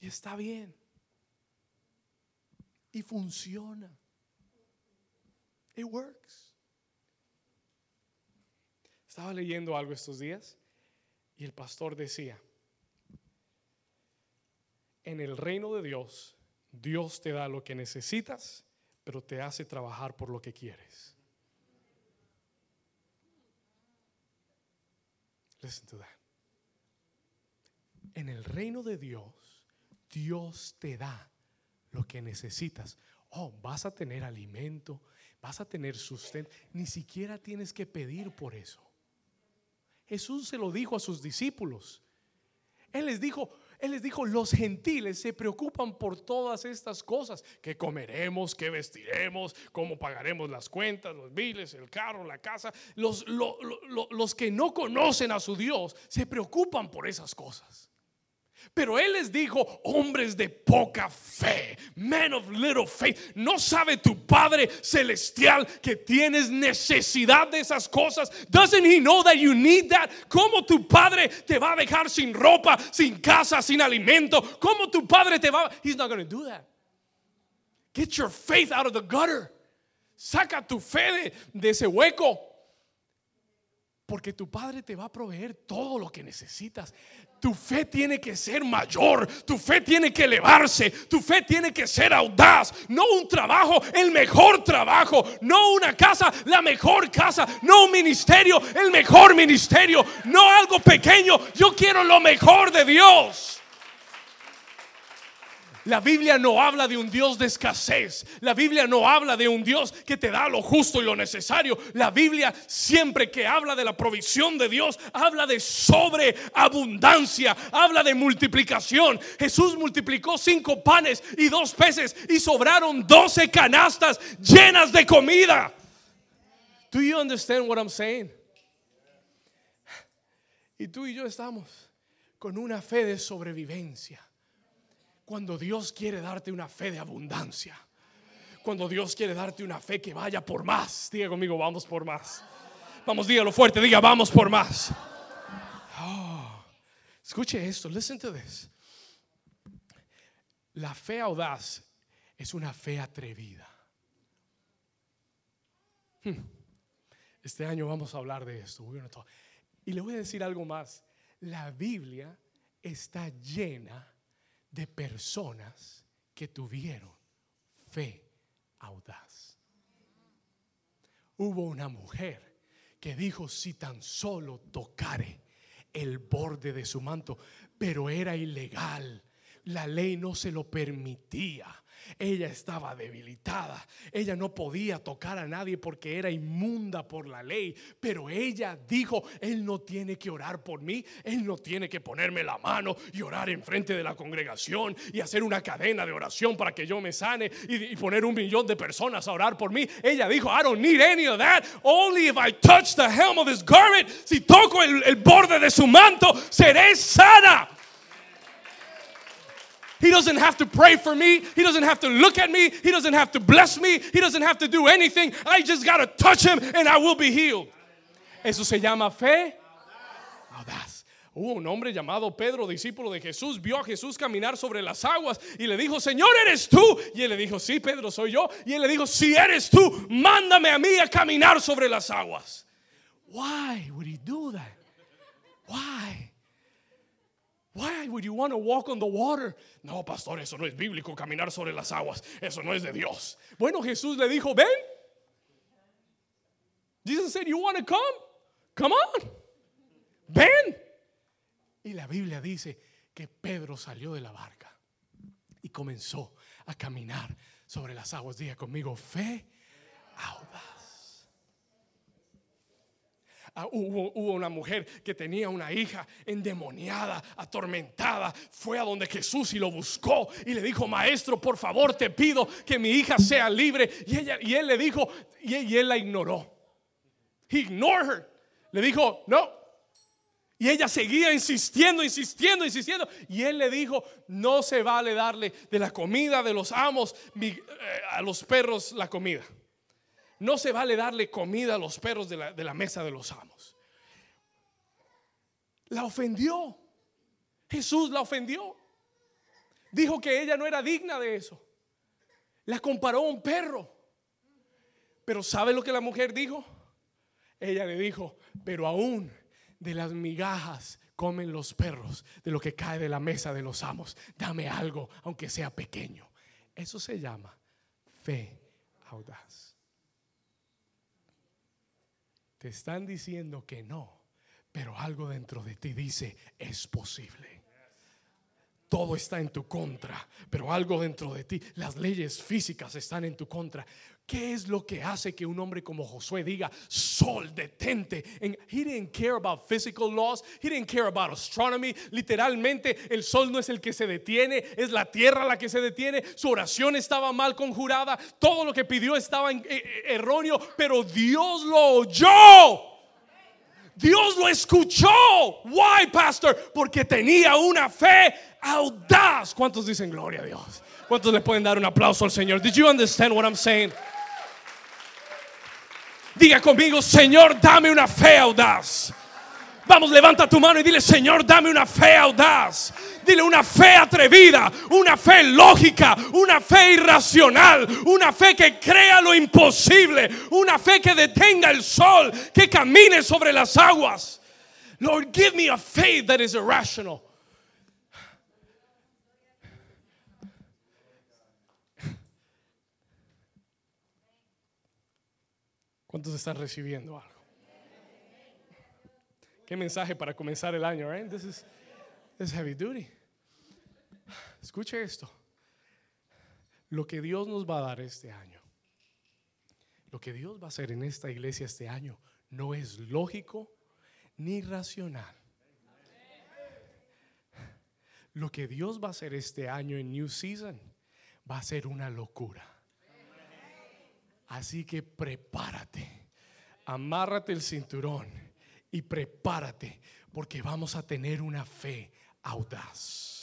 Speaker 1: Y está bien. Y funciona. It works. Estaba leyendo algo estos días y el pastor decía, en el reino de Dios, Dios te da lo que necesitas, pero te hace trabajar por lo que quieres. En el reino de Dios, Dios te da lo que necesitas. Oh, vas a tener alimento, vas a tener sustento. Ni siquiera tienes que pedir por eso. Jesús se lo dijo a sus discípulos. Él les dijo, él les dijo, los gentiles se preocupan por todas estas cosas, que comeremos, que vestiremos, cómo pagaremos las cuentas, los biles, el carro, la casa. Los, los que no conocen a su Dios se preocupan por esas cosas. Pero él les dijo, hombres de poca fe, men of little faith. ¿No sabe tu Padre celestial que tienes necesidad de esas cosas? Doesn't he know that you need that? ¿Cómo tu Padre te va a dejar sin ropa, sin casa, sin alimento? ¿Cómo tu Padre te va He's not going to do that. Get your faith out of the gutter. Saca tu fe de ese hueco. Porque tu Padre te va a proveer todo lo que necesitas. Tu fe tiene que ser mayor, tu fe tiene que elevarse, tu fe tiene que ser audaz. No un trabajo, el mejor trabajo. No una casa, la mejor casa. No un ministerio, el mejor ministerio. No algo pequeño. Yo quiero lo mejor de Dios. La Biblia no habla de un Dios de escasez. La Biblia no habla de un Dios que te da lo justo y lo necesario. La Biblia siempre que habla de la provisión de Dios, habla de sobreabundancia, habla de multiplicación. Jesús multiplicó cinco panes y dos peces y sobraron doce canastas llenas de comida. Do you understand what I'm saying? Y tú y yo estamos con una fe de sobrevivencia cuando Dios quiere darte una fe de abundancia. Cuando Dios quiere darte una fe que vaya por más. Diga conmigo, vamos por más. Vamos, dígalo fuerte, diga, vamos por más. Oh, escuche esto, listen to this. La fe audaz es una fe atrevida. Hmm. Este año vamos a hablar de esto. Y le voy a decir algo más. La Biblia está llena de personas que tuvieron fe audaz. Hubo una mujer que dijo, si tan solo tocare el borde de su manto, pero era ilegal. La ley no se lo permitía. Ella estaba debilitada. Ella no podía tocar a nadie porque era inmunda por la ley. Pero ella dijo, Él no tiene que orar por mí. Él no tiene que ponerme la mano y orar enfrente de la congregación y hacer una cadena de oración para que yo me sane y, poner un millón de personas a orar por mí. Ella dijo, I don't need any of that. Only if I touch the hem of his garment. Si toco el borde de su manto, seré sana. He doesn't have to pray for me. He doesn't have to look at me. He doesn't have to bless me. He doesn't have to do anything. I just got to touch him and I will be healed. Eso se llama fe audaz. Hubo un hombre llamado Pedro, discípulo de Jesús, vio a Jesús caminar sobre las aguas y le dijo, Señor, ¿eres tú? Y él le dijo, sí, Pedro, soy yo. Y él le dijo, si eres tú, mándame a mí a caminar sobre las aguas. Why would he do that? Why? Why would you want to walk on the water? No, pastor, eso no es bíblico, caminar sobre las aguas. Eso no es de Dios. Bueno, Jesús le dijo, ven. Jesus said, you want to come? Come on. Ven. Y la Biblia dice que Pedro salió de la barca y comenzó a caminar sobre las aguas. Diga conmigo, fe audaz. Ah, hubo, una mujer que tenía una hija endemoniada, atormentada. Fue a donde Jesús y lo buscó y le dijo, maestro, por favor te pido que mi hija sea libre. Y, ella, y él le dijo, y, él la ignoró. He ignored her. Le dijo, no, y ella seguía insistiendo, insistiendo, insistiendo. Y él le dijo, no se vale darle de la comida de los amos eh, a los perros la comida. No se vale darle comida a los perros de la, mesa de los amos. La ofendió. Jesús la ofendió. Dijo que ella no era digna de eso. La comparó a un perro. Pero ¿sabe lo que la mujer dijo? Ella le dijo, pero aún de las migajas comen los perros de lo que cae de la mesa de los amos. Dame algo, aunque sea pequeño. Eso se llama fe audaz. Te están diciendo que no, pero algo dentro de ti dice, es posible. todo está en tu contra, pero algo dentro de ti, las leyes físicas están en tu contra. ¿Qué es lo que hace que un hombre como Josué diga, sol, detente? And he didn't care about physical laws, he didn't care about astronomy. Literalmente, el sol no es el que se detiene, es la tierra la que se detiene. Su oración estaba mal conjurada, todo lo que pidió estaba eh, eh, erróneo, pero Dios lo oyó. Dios lo escuchó. Why, pastor? Porque tenía una fe audaz. ¿Cuántos dicen gloria a Dios? ¿Cuántos le pueden dar un aplauso al Señor? Did you understand what I'm saying? Diga conmigo, Señor, dame una fe audaz. Vamos, levanta tu mano y dile, Señor, dame una fe audaz. Dile una fe atrevida, una fe lógica, una fe irracional, una fe que crea lo imposible, una fe que detenga el sol, que camine sobre las aguas. Lord, give me a faith that is irrational. ¿Cuántos están recibiendo algo? Qué mensaje para comenzar el año, right? This is, this is heavy duty. Escuche esto. Lo que Dios nos va a dar este año, lo que Dios va a hacer en esta iglesia este año, no es lógico ni racional. Lo que Dios va a hacer este año en New Season va a ser una locura. Así que prepárate, amárrate el cinturón y prepárate porque vamos a tener una fe audaz.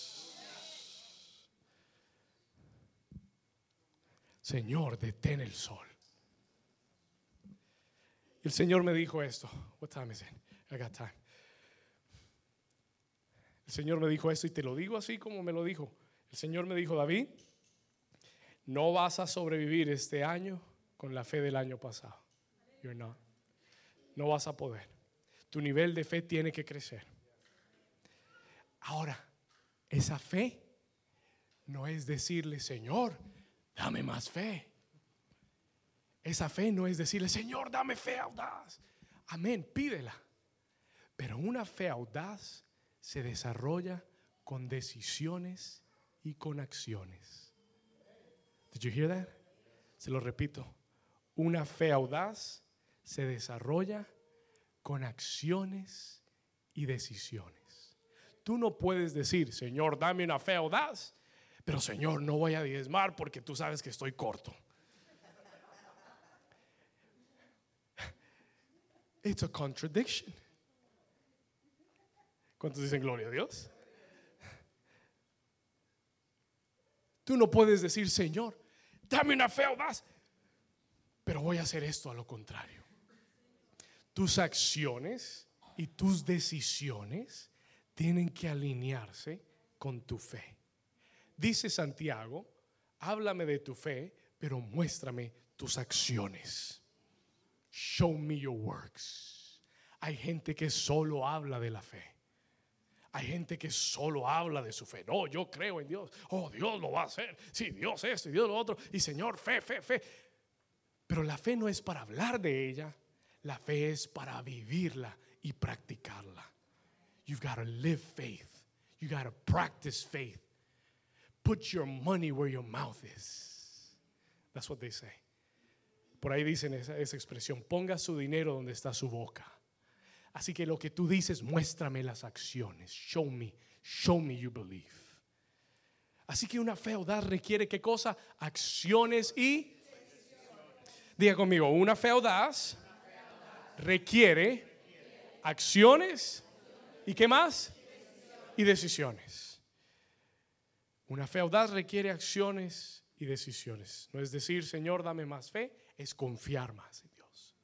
Speaker 1: Señor, detén el sol. El Señor me dijo esto. What time is it? I got time. El Señor me dijo esto y te lo digo así como me lo dijo. El Señor me dijo, David, no vas a sobrevivir este año con la fe del año pasado. You're not. No vas a poder. Tu nivel de fe tiene que crecer. Ahora, esa fe no es decirle, Señor, dame más fe. Esa fe no es decirle, Señor, dame fe audaz. Amén, pídela. Pero una fe audaz se desarrolla con decisiones y con acciones. Did you hear that? Se lo repito. Una fe audaz se desarrolla con acciones y decisiones. Tú no puedes decir, Señor, dame una fe audaz, pero Señor, no voy a diezmar porque tú sabes que estoy corto. It's a contradiction. ¿Cuántos dicen gloria a Dios? Tú no puedes decir, Señor, dame una fe audaz, pero voy a hacer esto a lo contrario. Tus acciones y tus decisiones tienen que alinearse con tu fe. Dice Santiago, háblame de tu fe, pero muéstrame tus acciones. Show me your works. Hay gente que solo habla de la fe. Hay gente que solo habla de su fe. No, yo creo en Dios. Oh, Dios lo va a hacer. Sí, Dios esto y Dios lo otro. Y Señor, fe, fe, fe. Pero la fe no es para hablar de ella. La fe es para vivirla y practicarla. You've got to live faith. You got to practice faith. Put your money where your mouth is. That's what they say. Por ahí dicen esa, esa expresión, ponga su dinero donde está su boca. Así que lo que tú dices, muéstrame las acciones. Show me, show me you believe. Así que una fe audaz requiere qué cosa? Acciones y... Diga conmigo, una fe audaz requiere acciones y qué más? Y decisiones. Una fe audaz requiere acciones y decisiones. No es decir, Señor, dame más fe, es confiar más en Dios.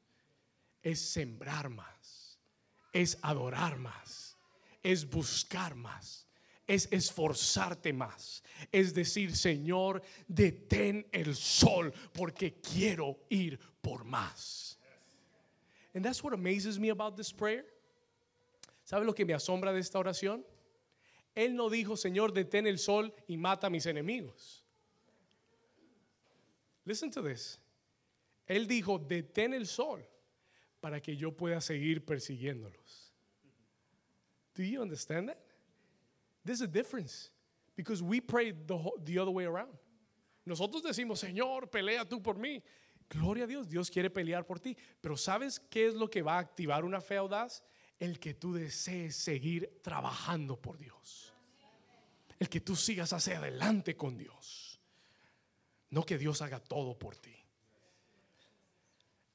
Speaker 1: Es sembrar más. Es adorar más. Es buscar más. Es esforzarte más. Es decir, Señor, detén el sol porque quiero ir por más. And that's what amazes me about this prayer. ¿Sabe lo que me asombra de esta oración? Él no dijo, Señor, detén el sol y mata a mis enemigos. Listen to this. Él dijo, detén el sol para que yo pueda seguir persiguiéndolos. Do you understand that? There's a difference Because we pray the, the other way around. Nosotros decimos, Señor, pelea tú por mí. Gloria a Dios, Dios quiere pelear por ti. Pero ¿sabes qué es lo que va a activar una fe audaz? El que tú desees seguir trabajando por Dios. El que tú sigas hacia adelante con Dios. No que Dios haga todo por ti.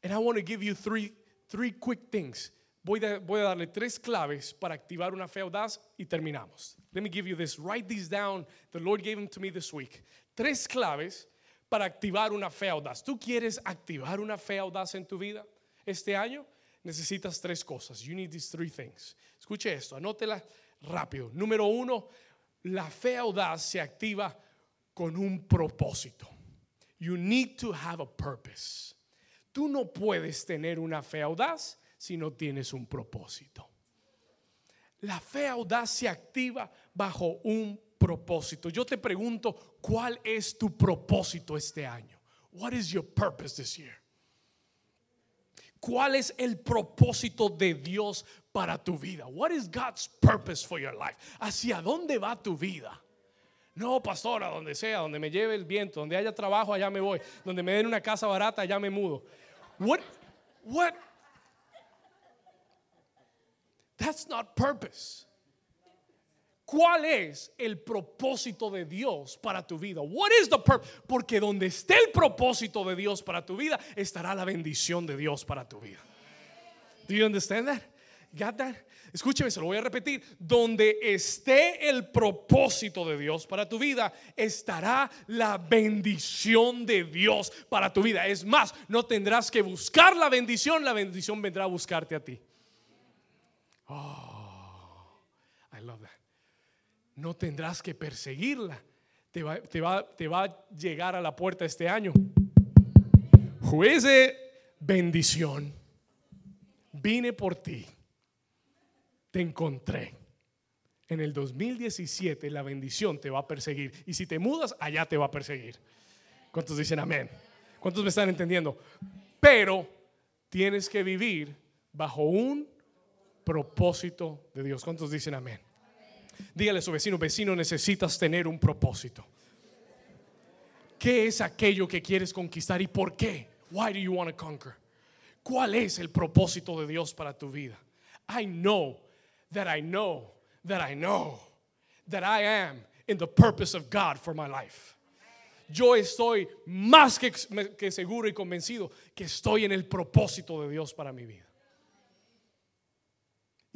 Speaker 1: And I want to give you three, three quick things. Voy, a- darle tres claves para activar una fe audaz y terminamos. Let me give you this. Write these down. The Lord gave them to me this week. Tres claves para activar una fe audaz. ¿Tú quieres activar una fe audaz en tu vida este año? Necesitas tres cosas. You need these three things. Escuche esto, anótela rápido. Número uno, la fe audaz se activa con un propósito. You need to have a purpose. Tú no puedes tener una fe audaz si no tienes un propósito. La fe audaz se activa bajo un propósito. Yo te pregunto, ¿cuál es tu propósito este año? What is your purpose this year? ¿Cuál es el propósito de Dios para tu vida? What is God's purpose for your life? ¿Hacia dónde va tu vida? No, pastor, a donde sea, donde me lleve el viento, donde haya trabajo, allá me voy. Donde me den una casa barata, allá me mudo. What? What? That's not purpose. ¿Cuál es el propósito de Dios para tu vida? What is the purpose? Porque donde esté el propósito de Dios para tu vida, estará la bendición de Dios para tu vida. Do you understand that? Got that? Escúcheme, se lo voy a repetir. Donde esté el propósito de Dios para tu vida, estará la bendición de Dios para tu vida. Es más, no tendrás que buscar la bendición, la bendición vendrá a buscarte a ti. Oh, I love that. No tendrás que perseguirla. Te va, te va- te va a llegar a la puerta este año. Juez de bendición. Vine por ti. Te encontré. En el 2017 la bendición te va a perseguir. Y si te mudas, allá te va a perseguir. ¿Cuántos dicen amén? ¿Cuántos me están entendiendo? Pero tienes que vivir bajo un propósito de Dios. ¿Cuántos dicen amén? Dígale a su vecino, vecino, necesitas tener un propósito. ¿Qué es aquello que quieres conquistar y por qué? Why do you want to conquer? ¿Cuál es el propósito de Dios para tu vida? I know that I know that I know that I am in the purpose of God for my life. Yo estoy más que, que seguro y convencido que estoy en el propósito de Dios para mi vida.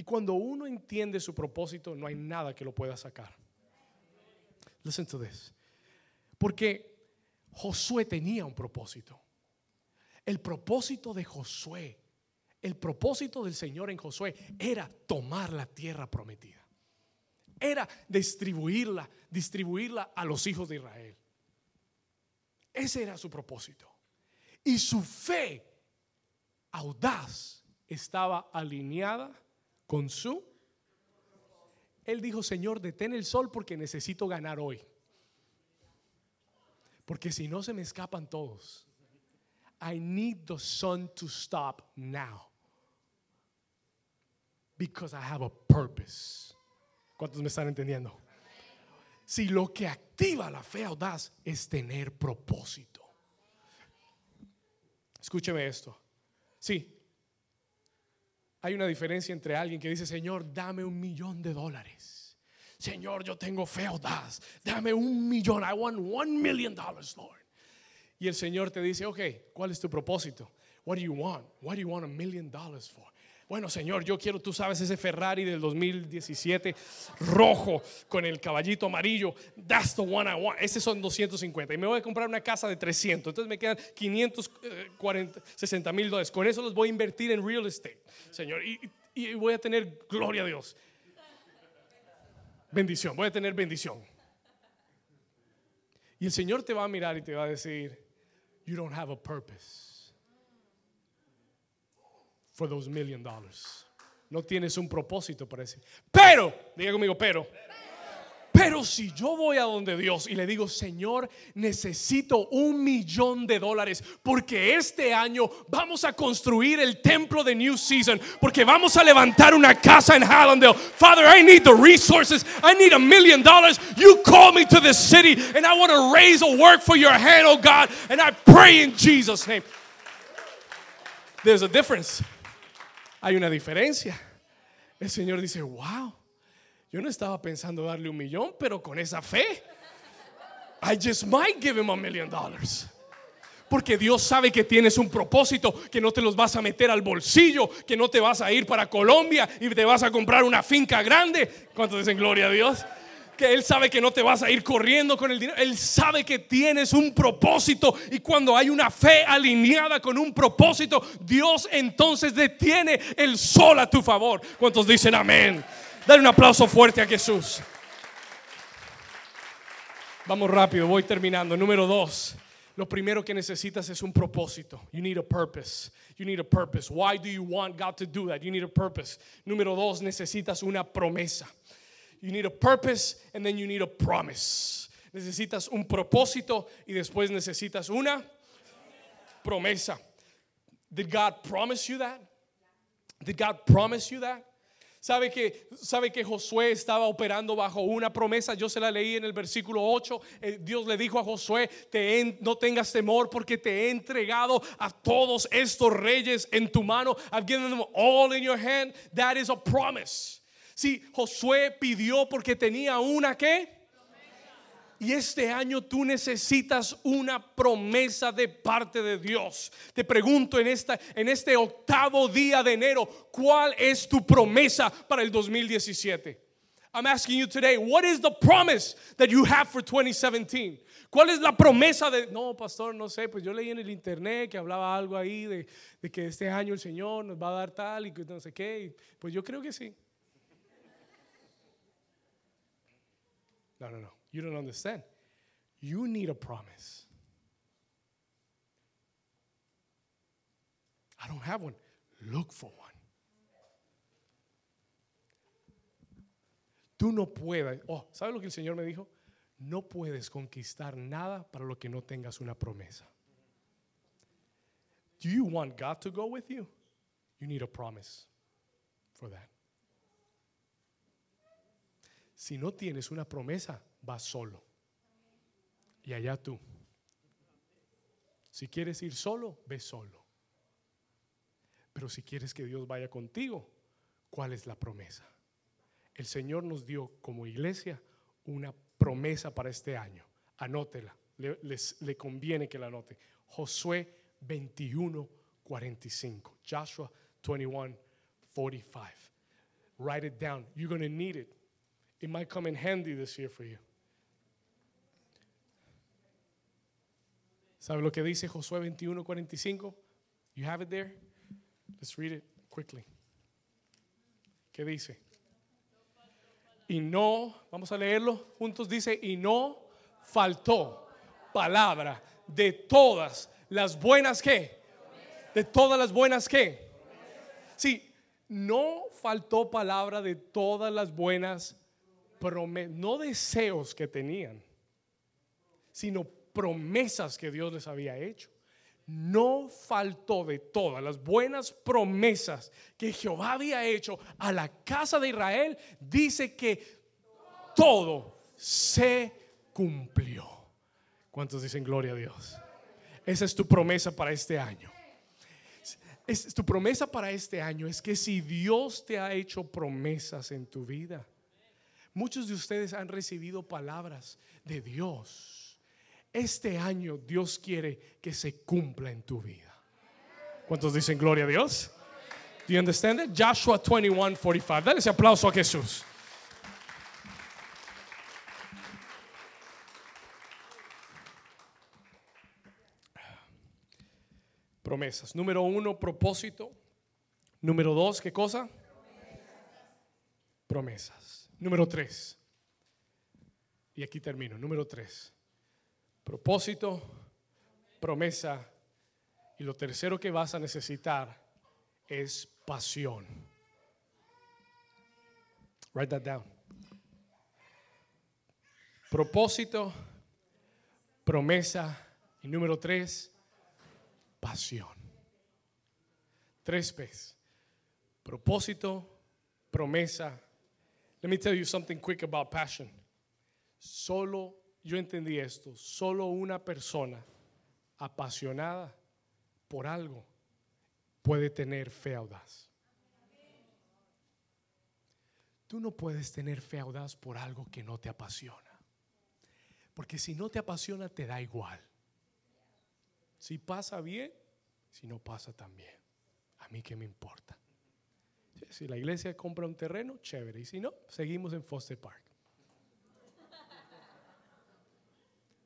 Speaker 1: Y cuando uno entiende su propósito, no hay nada que lo pueda sacar. Listen to this. Porque Josué tenía un propósito. El propósito de Josué, el propósito del Señor en Josué era tomar la tierra prometida. Era distribuirla, distribuirla a los hijos de Israel. Ese era su propósito. Y su fe audaz estaba alineada con su... Él dijo, Señor, detén el sol porque necesito ganar hoy. Porque si no se me escapan todos. I need the sun to stop now. Because I have a purpose. ¿Cuántos me están entendiendo? Si lo que activa la fe audaz es tener propósito. Escúcheme esto. Sí, hay una diferencia entre alguien que dice, Señor, dame un millón de dólares. Señor, yo tengo fe audaz. Dame un millón. I want one million dollars, Lord. Y el Señor te dice, ok, ¿cuál es tu propósito? What do you want? What do you want a million dollars for? Bueno, Señor, yo quiero, tú sabes, ese Ferrari del 2017 rojo con el caballito amarillo. That's the one I want. Ese son 250. Y me voy a comprar una casa de 300. Entonces me quedan 540, 60 mil dólares. Con eso los voy a invertir en real estate, Señor. Y- y voy a tener, gloria a Dios. Bendición, voy a tener bendición. Y el Señor te va a mirar y te va a decir, you don't have a purpose for those million dollars. No tienes un propósito para decir. Pero, diga conmigo, pero, Pero si yo voy a donde Dios y le digo, Señor, necesito un millón de dólares porque este año vamos a construir el templo de New Season, porque vamos a levantar una casa en Hallandale. Father, I need the resources. I need a million dollars. You call me to the city and I want to raise a work for your hand, oh God. And I pray in Jesus' name. There's a difference. Hay una diferencia. El Señor dice, wow. Yo no estaba pensando darle un millón, pero con esa fe, I just might give him a million dollars. Porque Dios sabe que tienes un propósito, que no te los vas a meter al bolsillo, que no te vas a ir para Colombia y te vas a comprar una finca grande. ¿Cuántos dicen gloria a Dios? Que Él sabe que no te vas a ir corriendo con el dinero. Él sabe que tienes un propósito. Y cuando hay una fe alineada con un propósito, Dios entonces detiene el sol a tu favor. ¿Cuántos dicen amén? Dale un aplauso fuerte a Jesús. Vamos rápido, voy terminando. Número dos. Lo primero que necesitas es un propósito. You need a purpose. You need a purpose. Why do you want God to do that? You need a purpose. Número dos, necesitas una promesa. You need a purpose and then you need a promise. Necesitas un propósito y después necesitas una promesa. Did God promise you that? Did God promise you that? ¿Sabe que, sabe que Josué estaba operando bajo una promesa. Yo se la leí en el versículo 8. Eh, Dios le dijo a Josué, te no tengas temor porque te he entregado a todos estos reyes en tu mano. I've given them all in your hand. That is a promise. Si Josué pidió porque tenía una que y este año tú necesitas una promesa de parte de Dios. Te pregunto en, esta, en este octavo día de enero, ¿cuál es tu promesa para el 2017? I'm asking you today, what is the promise that you have for 2017? ¿Cuál es la promesa de.? No, pastor, no sé, pues yo leí en el internet que hablaba algo ahí de, de que este año el Señor nos va a dar tal y que no sé qué. Pues yo creo que sí. No, no, no. You don't understand. You need a promise. I don't have one. Look for one. Tú no puedes. Oh, ¿sabes lo que el Señor me dijo? No puedes conquistar nada para lo que no tengas una promesa. Do you want God to go with you? You need a promise for that. Si no tienes una promesa, vas solo. Y allá tú. Si quieres ir solo, ve solo. Pero si quieres que Dios vaya contigo, ¿cuál es la promesa? El Señor nos dio como iglesia una promesa para este año. Anótela. Le, le conviene que la anote. Josué 21, 45. Joshua 21, 45. Write it down. You're going to need it. It might come in handy this year for you. ¿Sabe lo que dice Josué 21, 45? You have it there? Let's read it quickly. ¿Qué dice? Y no, vamos a leerlo juntos, dice, y no faltó palabra de todas las buenas que, de todas las buenas que. Sí, no faltó palabra de todas las buenas no deseos que tenían, sino promesas que Dios les había hecho. No faltó de todas las buenas promesas que Jehová había hecho a la casa de Israel, dice que todo se cumplió. ¿Cuántos dicen gloria a Dios? Esa es tu promesa para este año. Es, tu promesa para este año es que si Dios te ha hecho promesas en tu vida, muchos de ustedes han recibido palabras de Dios este año Dios quiere que se cumpla en tu vida. ¿Cuántos dicen gloria a Dios? Do you understand it? Joshua 21, 45. Dale ese aplauso a Jesús. Promesas. Número uno, propósito. Número dos, ¿qué cosa? Promesas. Número tres. Y aquí termino. Número tres propósito, promesa. Y lo tercero que vas a necesitar es pasión. Write that down. Propósito, promesa y número tres, pasión. Tres P's. Propósito, promesa. Let me tell you something quick about passion. Solo, yo entendí esto, solo una persona apasionada por algo puede tener fe audaz. Tú no puedes tener fe audaz por algo que no te apasiona. Porque si no te apasiona, te da igual. Si pasa bien, si no pasa también. A mí qué me importa. Si la iglesia compra un terreno, chévere. Y si no, seguimos en Foster Park.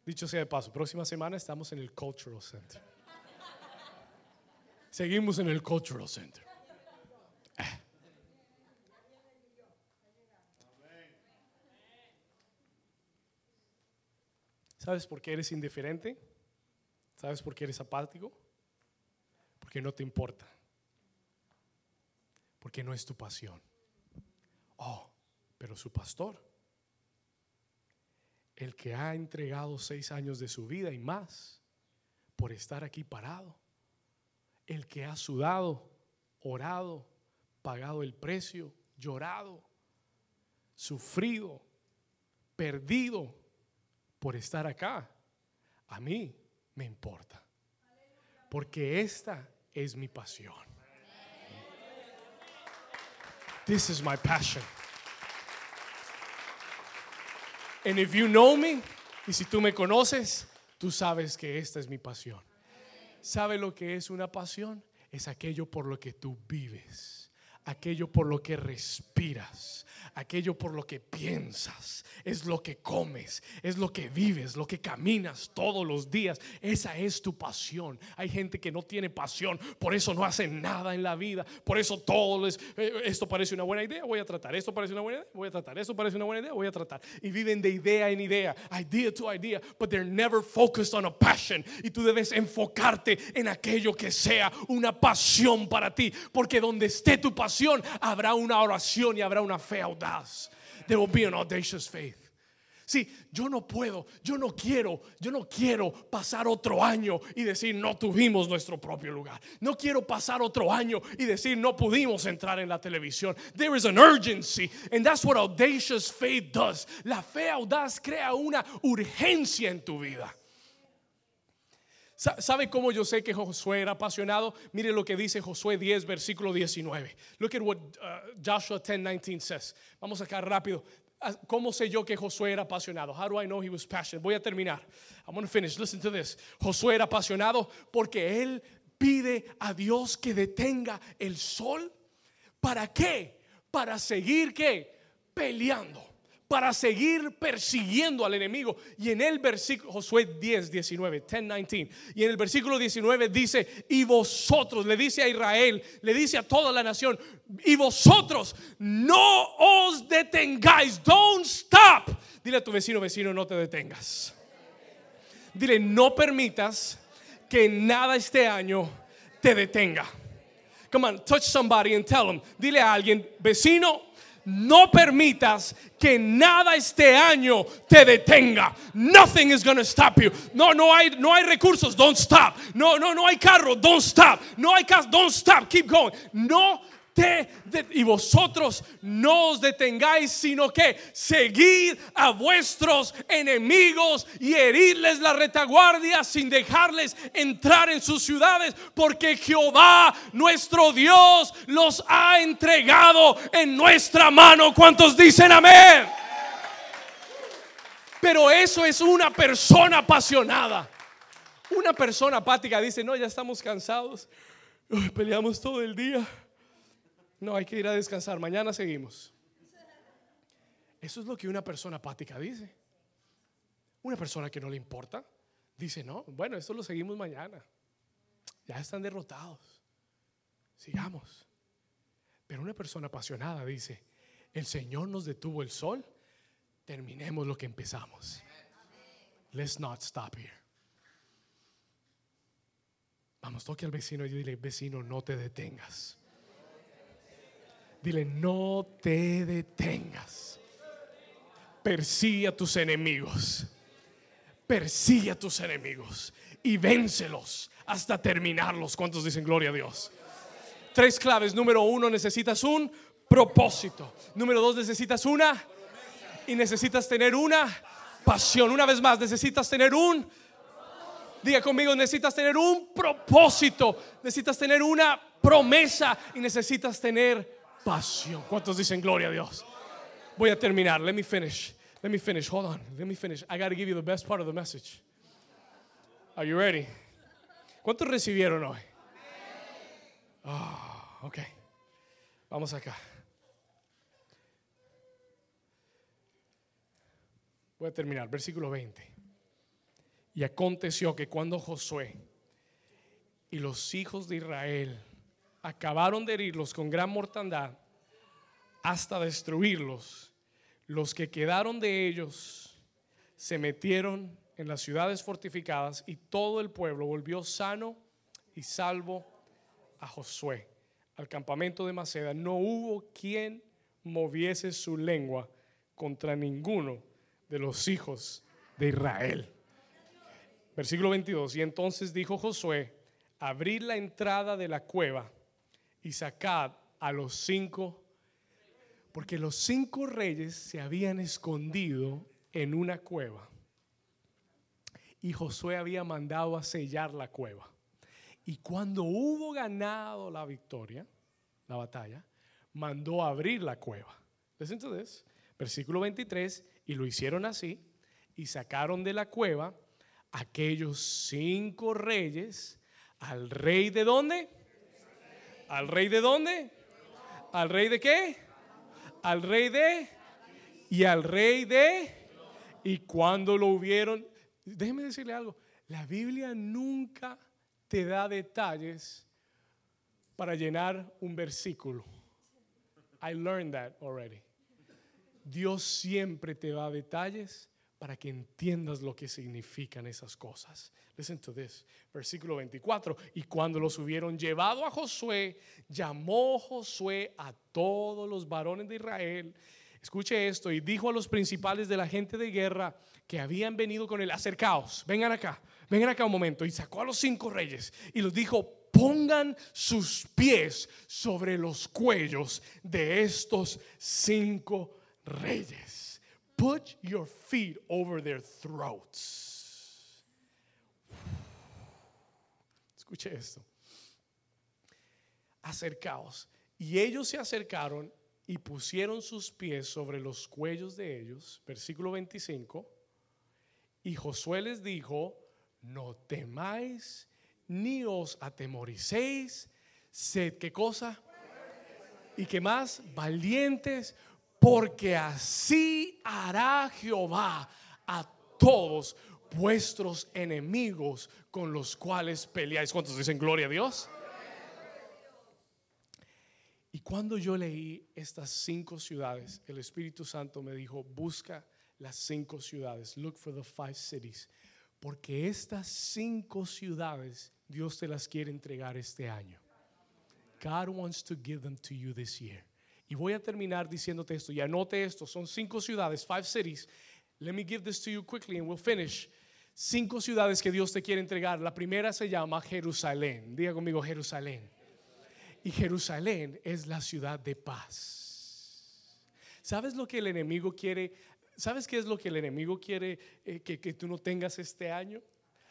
Speaker 1: Dicho sea de paso, próxima semana estamos en el Cultural Center. Seguimos en el Cultural Center. ¿Sabes por qué eres indiferente? ¿Sabes por qué eres apático? Porque no te importa. Porque no es tu pasión. Oh, pero su pastor, el que ha entregado seis años de su vida y más por estar aquí parado, el que ha sudado, orado, pagado el precio, llorado, sufrido, perdido por estar acá, a mí me importa. Porque esta es mi pasión. This is my passion. And if you know me, y si tú me conoces, tú sabes que esta es mi pasión. ¿Sabe lo que es una pasión? Es aquello por lo que tú vives, aquello por lo que respiras, aquello por lo que piensas, es lo que comes, es lo que vives, lo que caminas todos los días. Esa es tu pasión. Hay gente que no tiene pasión, por eso no hace nada en la vida, por eso todo les, eh, esto parece una buena idea, voy a tratar, esto parece una buena idea, voy a tratar, esto parece una buena idea, voy a tratar. Y viven de idea en idea, idea to idea, but they're never focused on a passion. Y tú debes enfocarte en aquello que sea una pasión para ti, porque donde esté tu pasión habrá una oración y habrá una fe audaz. There will be an audacious faith. Sí, yo no puedo, yo no quiero, yo no quiero pasar otro año y decir no tuvimos nuestro propio lugar. No quiero pasar otro año y decir no pudimos entrar en la televisión. There is an urgency and that's what audacious faith does. La fe audaz crea una urgencia en tu vida. ¿Sabe cómo yo sé que Josué era apasionado? Mire lo que dice Josué 10, versículo 19. Look at what uh, Joshua 10, 19 says. Vamos acá rápido. Ah, ¿Cómo sé yo que Josué era apasionado? How do I know he was passionate? Voy a terminar. I'm going to finish. Listen to this. Josué era apasionado porque él pide a Dios que detenga el sol. ¿Para qué? Para seguir qué? Peleando para seguir persiguiendo al enemigo. Y en el versículo, Josué 10, 19, 10, 19, y en el versículo 19 dice, y vosotros, le dice a Israel, le dice a toda la nación, y vosotros no os detengáis, don't stop. Dile a tu vecino, vecino, no te detengas. Dile, no permitas que nada este año te detenga. Come on, touch somebody and tell them. Dile a alguien, vecino, no permitas que nada este año te detenga. Nothing is going to stop you. No, no hay, no hay recursos. Don't stop. No, no, no hay carro. Don't stop. No hay casa. Don't stop. Keep going. No y vosotros no os detengáis, sino que seguid a vuestros enemigos y heridles la retaguardia sin dejarles entrar en sus ciudades, porque Jehová nuestro Dios los ha entregado en nuestra mano. ¿Cuántos dicen amén? Pero eso es una persona apasionada. Una persona apática dice, no, ya estamos cansados, peleamos todo el día no, hay que ir a descansar. Mañana seguimos. Eso es lo que una persona apática dice. Una persona que no le importa dice, no, bueno, esto lo seguimos mañana. Ya están derrotados. Sigamos. Pero una persona apasionada dice, el Señor nos detuvo el sol, terminemos lo que empezamos. Let's not stop here. Vamos, toque al vecino y dile, vecino, no te detengas. Dile, no te detengas. persigue a tus enemigos. Persigue a tus enemigos y véncelos hasta terminarlos. ¿Cuántos dicen gloria a Dios? Tres claves. Número uno, necesitas un propósito. Número dos, necesitas una. Y necesitas tener una pasión. Una vez más, necesitas tener un. Diga conmigo, necesitas tener un propósito. Necesitas tener una promesa. Y necesitas tener pasión. ¿Cuántos dicen gloria a Dios? Voy a terminar. Let me finish. Let me finish. Hold on. Let me finish. I got to give you the best part of the message. Are you ready? ¿Cuántos recibieron hoy? Ah, ok. Vamos acá. Voy a terminar. Versículo 20. Y aconteció que cuando Josué y los hijos de Israel acabaron de herirlos con gran mortandad hasta destruirlos, los que quedaron de ellos se metieron en las ciudades fortificadas y todo el pueblo volvió sano y salvo a Josué al campamento de Maceda. No hubo quien moviese su lengua contra ninguno de los hijos de Israel. Versículo 22. Y entonces dijo Josué, abrid la entrada de la cueva y sacad a los cinco, porque los cinco reyes se habían escondido en una cueva y Josué había mandado a sellar la cueva. Y cuando hubo ganado la victoria, la batalla, mandó a abrir la cueva. Listen to this. Versículo 23, y lo hicieron así, y sacaron de la cueva aquellos cinco reyes, al rey de dónde? ¿Al rey de dónde? ¿Al rey de qué? Al rey de y al rey de y cuando lo hubieron Déjeme decirle algo, la Biblia nunca te da detalles para llenar un versículo. I learned that already. Dios siempre te da detalles para que entiendas lo que significan esas cosas. Listen to this. Versículo 24. Y cuando los hubieron llevado a Josué, llamó Josué a todos los varones de Israel. Escuche esto. Y dijo a los principales de la gente de guerra: que habían venido con él, acercaos, vengan acá, vengan acá un momento. Y sacó a los cinco reyes y los dijo, pongan sus pies sobre los cuellos de estos cinco reyes. Put your feet over their throats. Escuche esto. Acercaos. Y ellos se acercaron y pusieron sus pies sobre los cuellos de ellos. Versículo 25. Y Josué les dijo, no temáis ni os atemoricéis, sed qué cosa y qué más valientes, porque así hará Jehová a todos vuestros enemigos con los cuales peleáis. ¿Cuántos dicen gloria a Dios? Y cuando yo leí estas cinco ciudades, el Espíritu Santo me dijo, busca las cinco ciudades. Look for the five cities. Porque estas cinco ciudades Dios te las quiere entregar este año. God wants to give them to you this year. Y voy a terminar diciéndote esto. Y anote esto. Son cinco ciudades, five cities. Let me give this to you quickly and we'll finish. Cinco ciudades que Dios te quiere entregar. La primera se llama Jerusalén. Diga conmigo Jerusalén. Y Jerusalén es la ciudad de paz. ¿Sabes lo que el enemigo quiere ¿Sabes qué es lo que el enemigo quiere eh, que, que tú no tengas este año?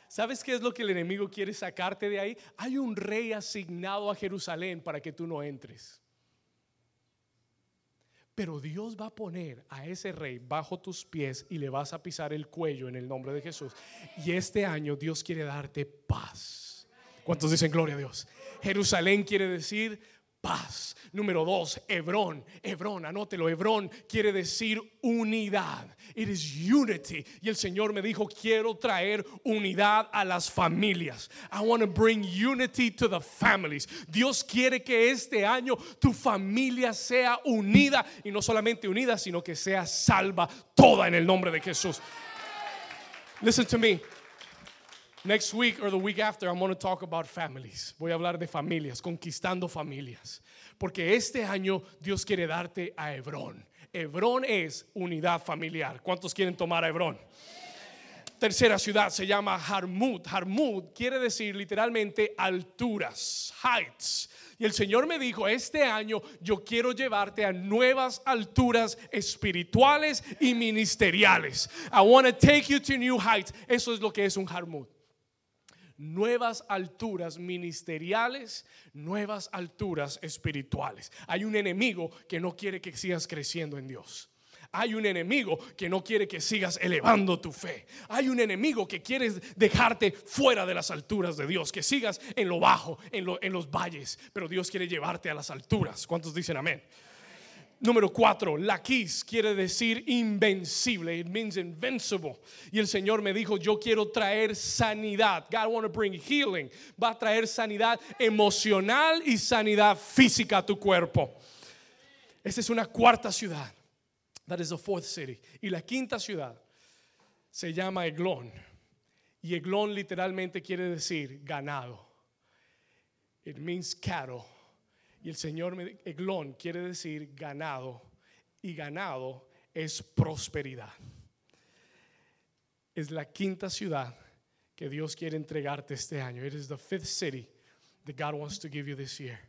Speaker 1: ¿Sabes qué es lo que el enemigo quiere sacarte de ahí? Hay un rey asignado a Jerusalén para que tú no entres. Pero Dios va a poner a ese rey bajo tus pies y le vas a pisar el cuello en el nombre de Jesús. Y este año Dios quiere darte paz. ¿Cuántos dicen gloria a Dios? Jerusalén quiere decir paz. Número dos, Hebrón. Hebrón, anótelo. Hebrón quiere decir unidad. It is unity. Y el Señor me dijo, quiero traer unidad a las familias. I want to bring unity to the families. Dios quiere que este año tu familia sea unida. Y no solamente unida, sino que sea salva toda en el nombre de Jesús. Listen to me. Next week or the week after, I'm going to talk about families. Voy a hablar de familias, conquistando familias. Porque este año Dios quiere darte a Hebrón. Hebrón es unidad familiar. ¿Cuántos quieren tomar a Hebrón? Tercera ciudad se llama Harmut. Harmut quiere decir literalmente alturas, heights. Y el Señor me dijo, este año yo quiero llevarte a nuevas alturas espirituales y ministeriales. I want to take you to new heights. Eso es lo que es un Harmut nuevas alturas ministeriales, nuevas alturas espirituales. Hay un enemigo que no quiere que sigas creciendo en Dios. Hay un enemigo que no quiere que sigas elevando tu fe. Hay un enemigo que quiere dejarte fuera de las alturas de Dios, que sigas en lo bajo, en, los valles. Pero Dios quiere llevarte a las alturas. ¿Cuántos dicen amén? Número cuatro, laquis quiere decir invencible. It means invincible. Y el Señor me dijo, yo quiero traer sanidad. God want to bring healing. Va a traer sanidad emocional y sanidad física a tu cuerpo. Esta es una cuarta ciudad. That is the fourth city. Y la quinta ciudad se llama Eglón. Y Eglón literalmente quiere decir ganado. It means cattle. Y el Señor, Eglón, quiere decir ganado. Y ganado es prosperidad. Es la quinta ciudad que Dios quiere entregarte este año. It is the fifth city that God wants to give you this year.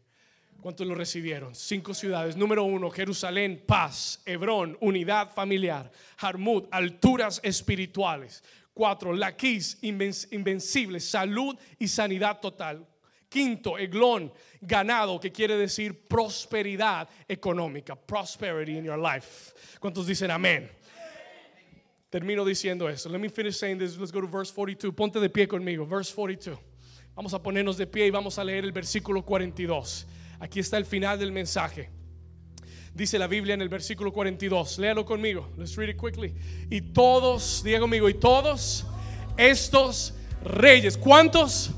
Speaker 1: ¿Cuántos lo recibieron? Cinco ciudades. Número uno, Jerusalén, paz. Hebrón, unidad familiar. Harmut, alturas espirituales. Cuatro, Laquis, invencible, salud y sanidad total. Quinto, Eglón, ganado, que quiere decir prosperidad económica, prosperity in your life. ¿Cuántos dicen amén? Termino diciendo esto. Let me finish saying this. Let's go to verse 42. Ponte de pie conmigo. Verse 42. Vamos a ponernos de pie y vamos a leer el versículo 42. Aquí está el final del mensaje. Dice la Biblia en el versículo 42. Léalo conmigo. Let's read it quickly. Y todos, diga conmigo, y todos estos reyes, ¿cuántos?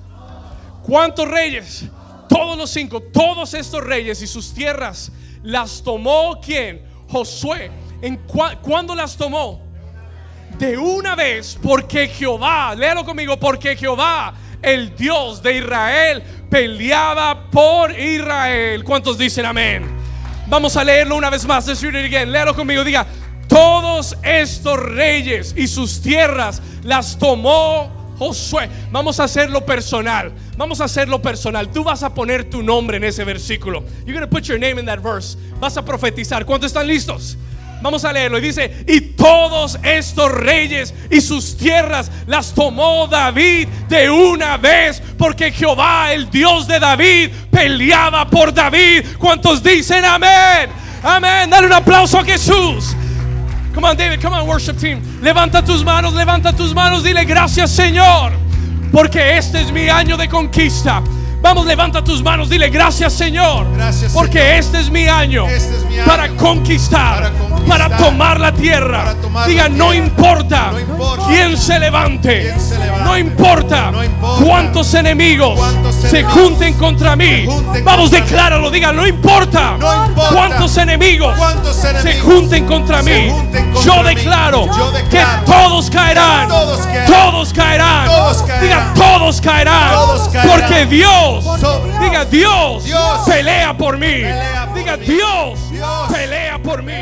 Speaker 1: ¿Cuántos reyes? Todos los cinco, todos estos reyes y sus tierras las tomó quién? Josué. ¿En ¿Cuándo las tomó? De una vez, porque Jehová, léalo conmigo, porque Jehová, el Dios de Israel, peleaba por Israel. ¿Cuántos dicen amén? Vamos a leerlo una vez más. Let's read it again. Léalo conmigo. Diga, todos estos reyes y sus tierras las tomó Josué. Vamos a hacerlo personal. Vamos a hacerlo personal. Tú vas a poner tu nombre en ese versículo. You're going to put your name in that verse. Vas a profetizar. ¿Cuántos están listos? Vamos a leerlo. Y dice, y todos estos reyes y sus tierras las tomó David de una vez, porque Jehová, el Dios de David, peleaba por David. ¿Cuántos dicen amén? Amén. Dale un aplauso a Jesús. Come on, David. Come on, worship team. Levanta tus manos, levanta tus manos. Dile gracias, Señor. Porque este es mi año de conquista. Vamos, levanta tus manos, dile gracias Señor. porque Este, es mi año este para, conquistar, para, tomar la tierra. Diga, no, importa quién se levante, no, importa cuántos enemigos se, junten contra mí. Vamos, decláralo, diga, no importa, cuántos enemigos, se junten contra mí. yo, declaro que todos caerán, todos caerán, diga, todos caerán, porque Dios diga Dios, pelea por mí. diga Dios, pelea por mí.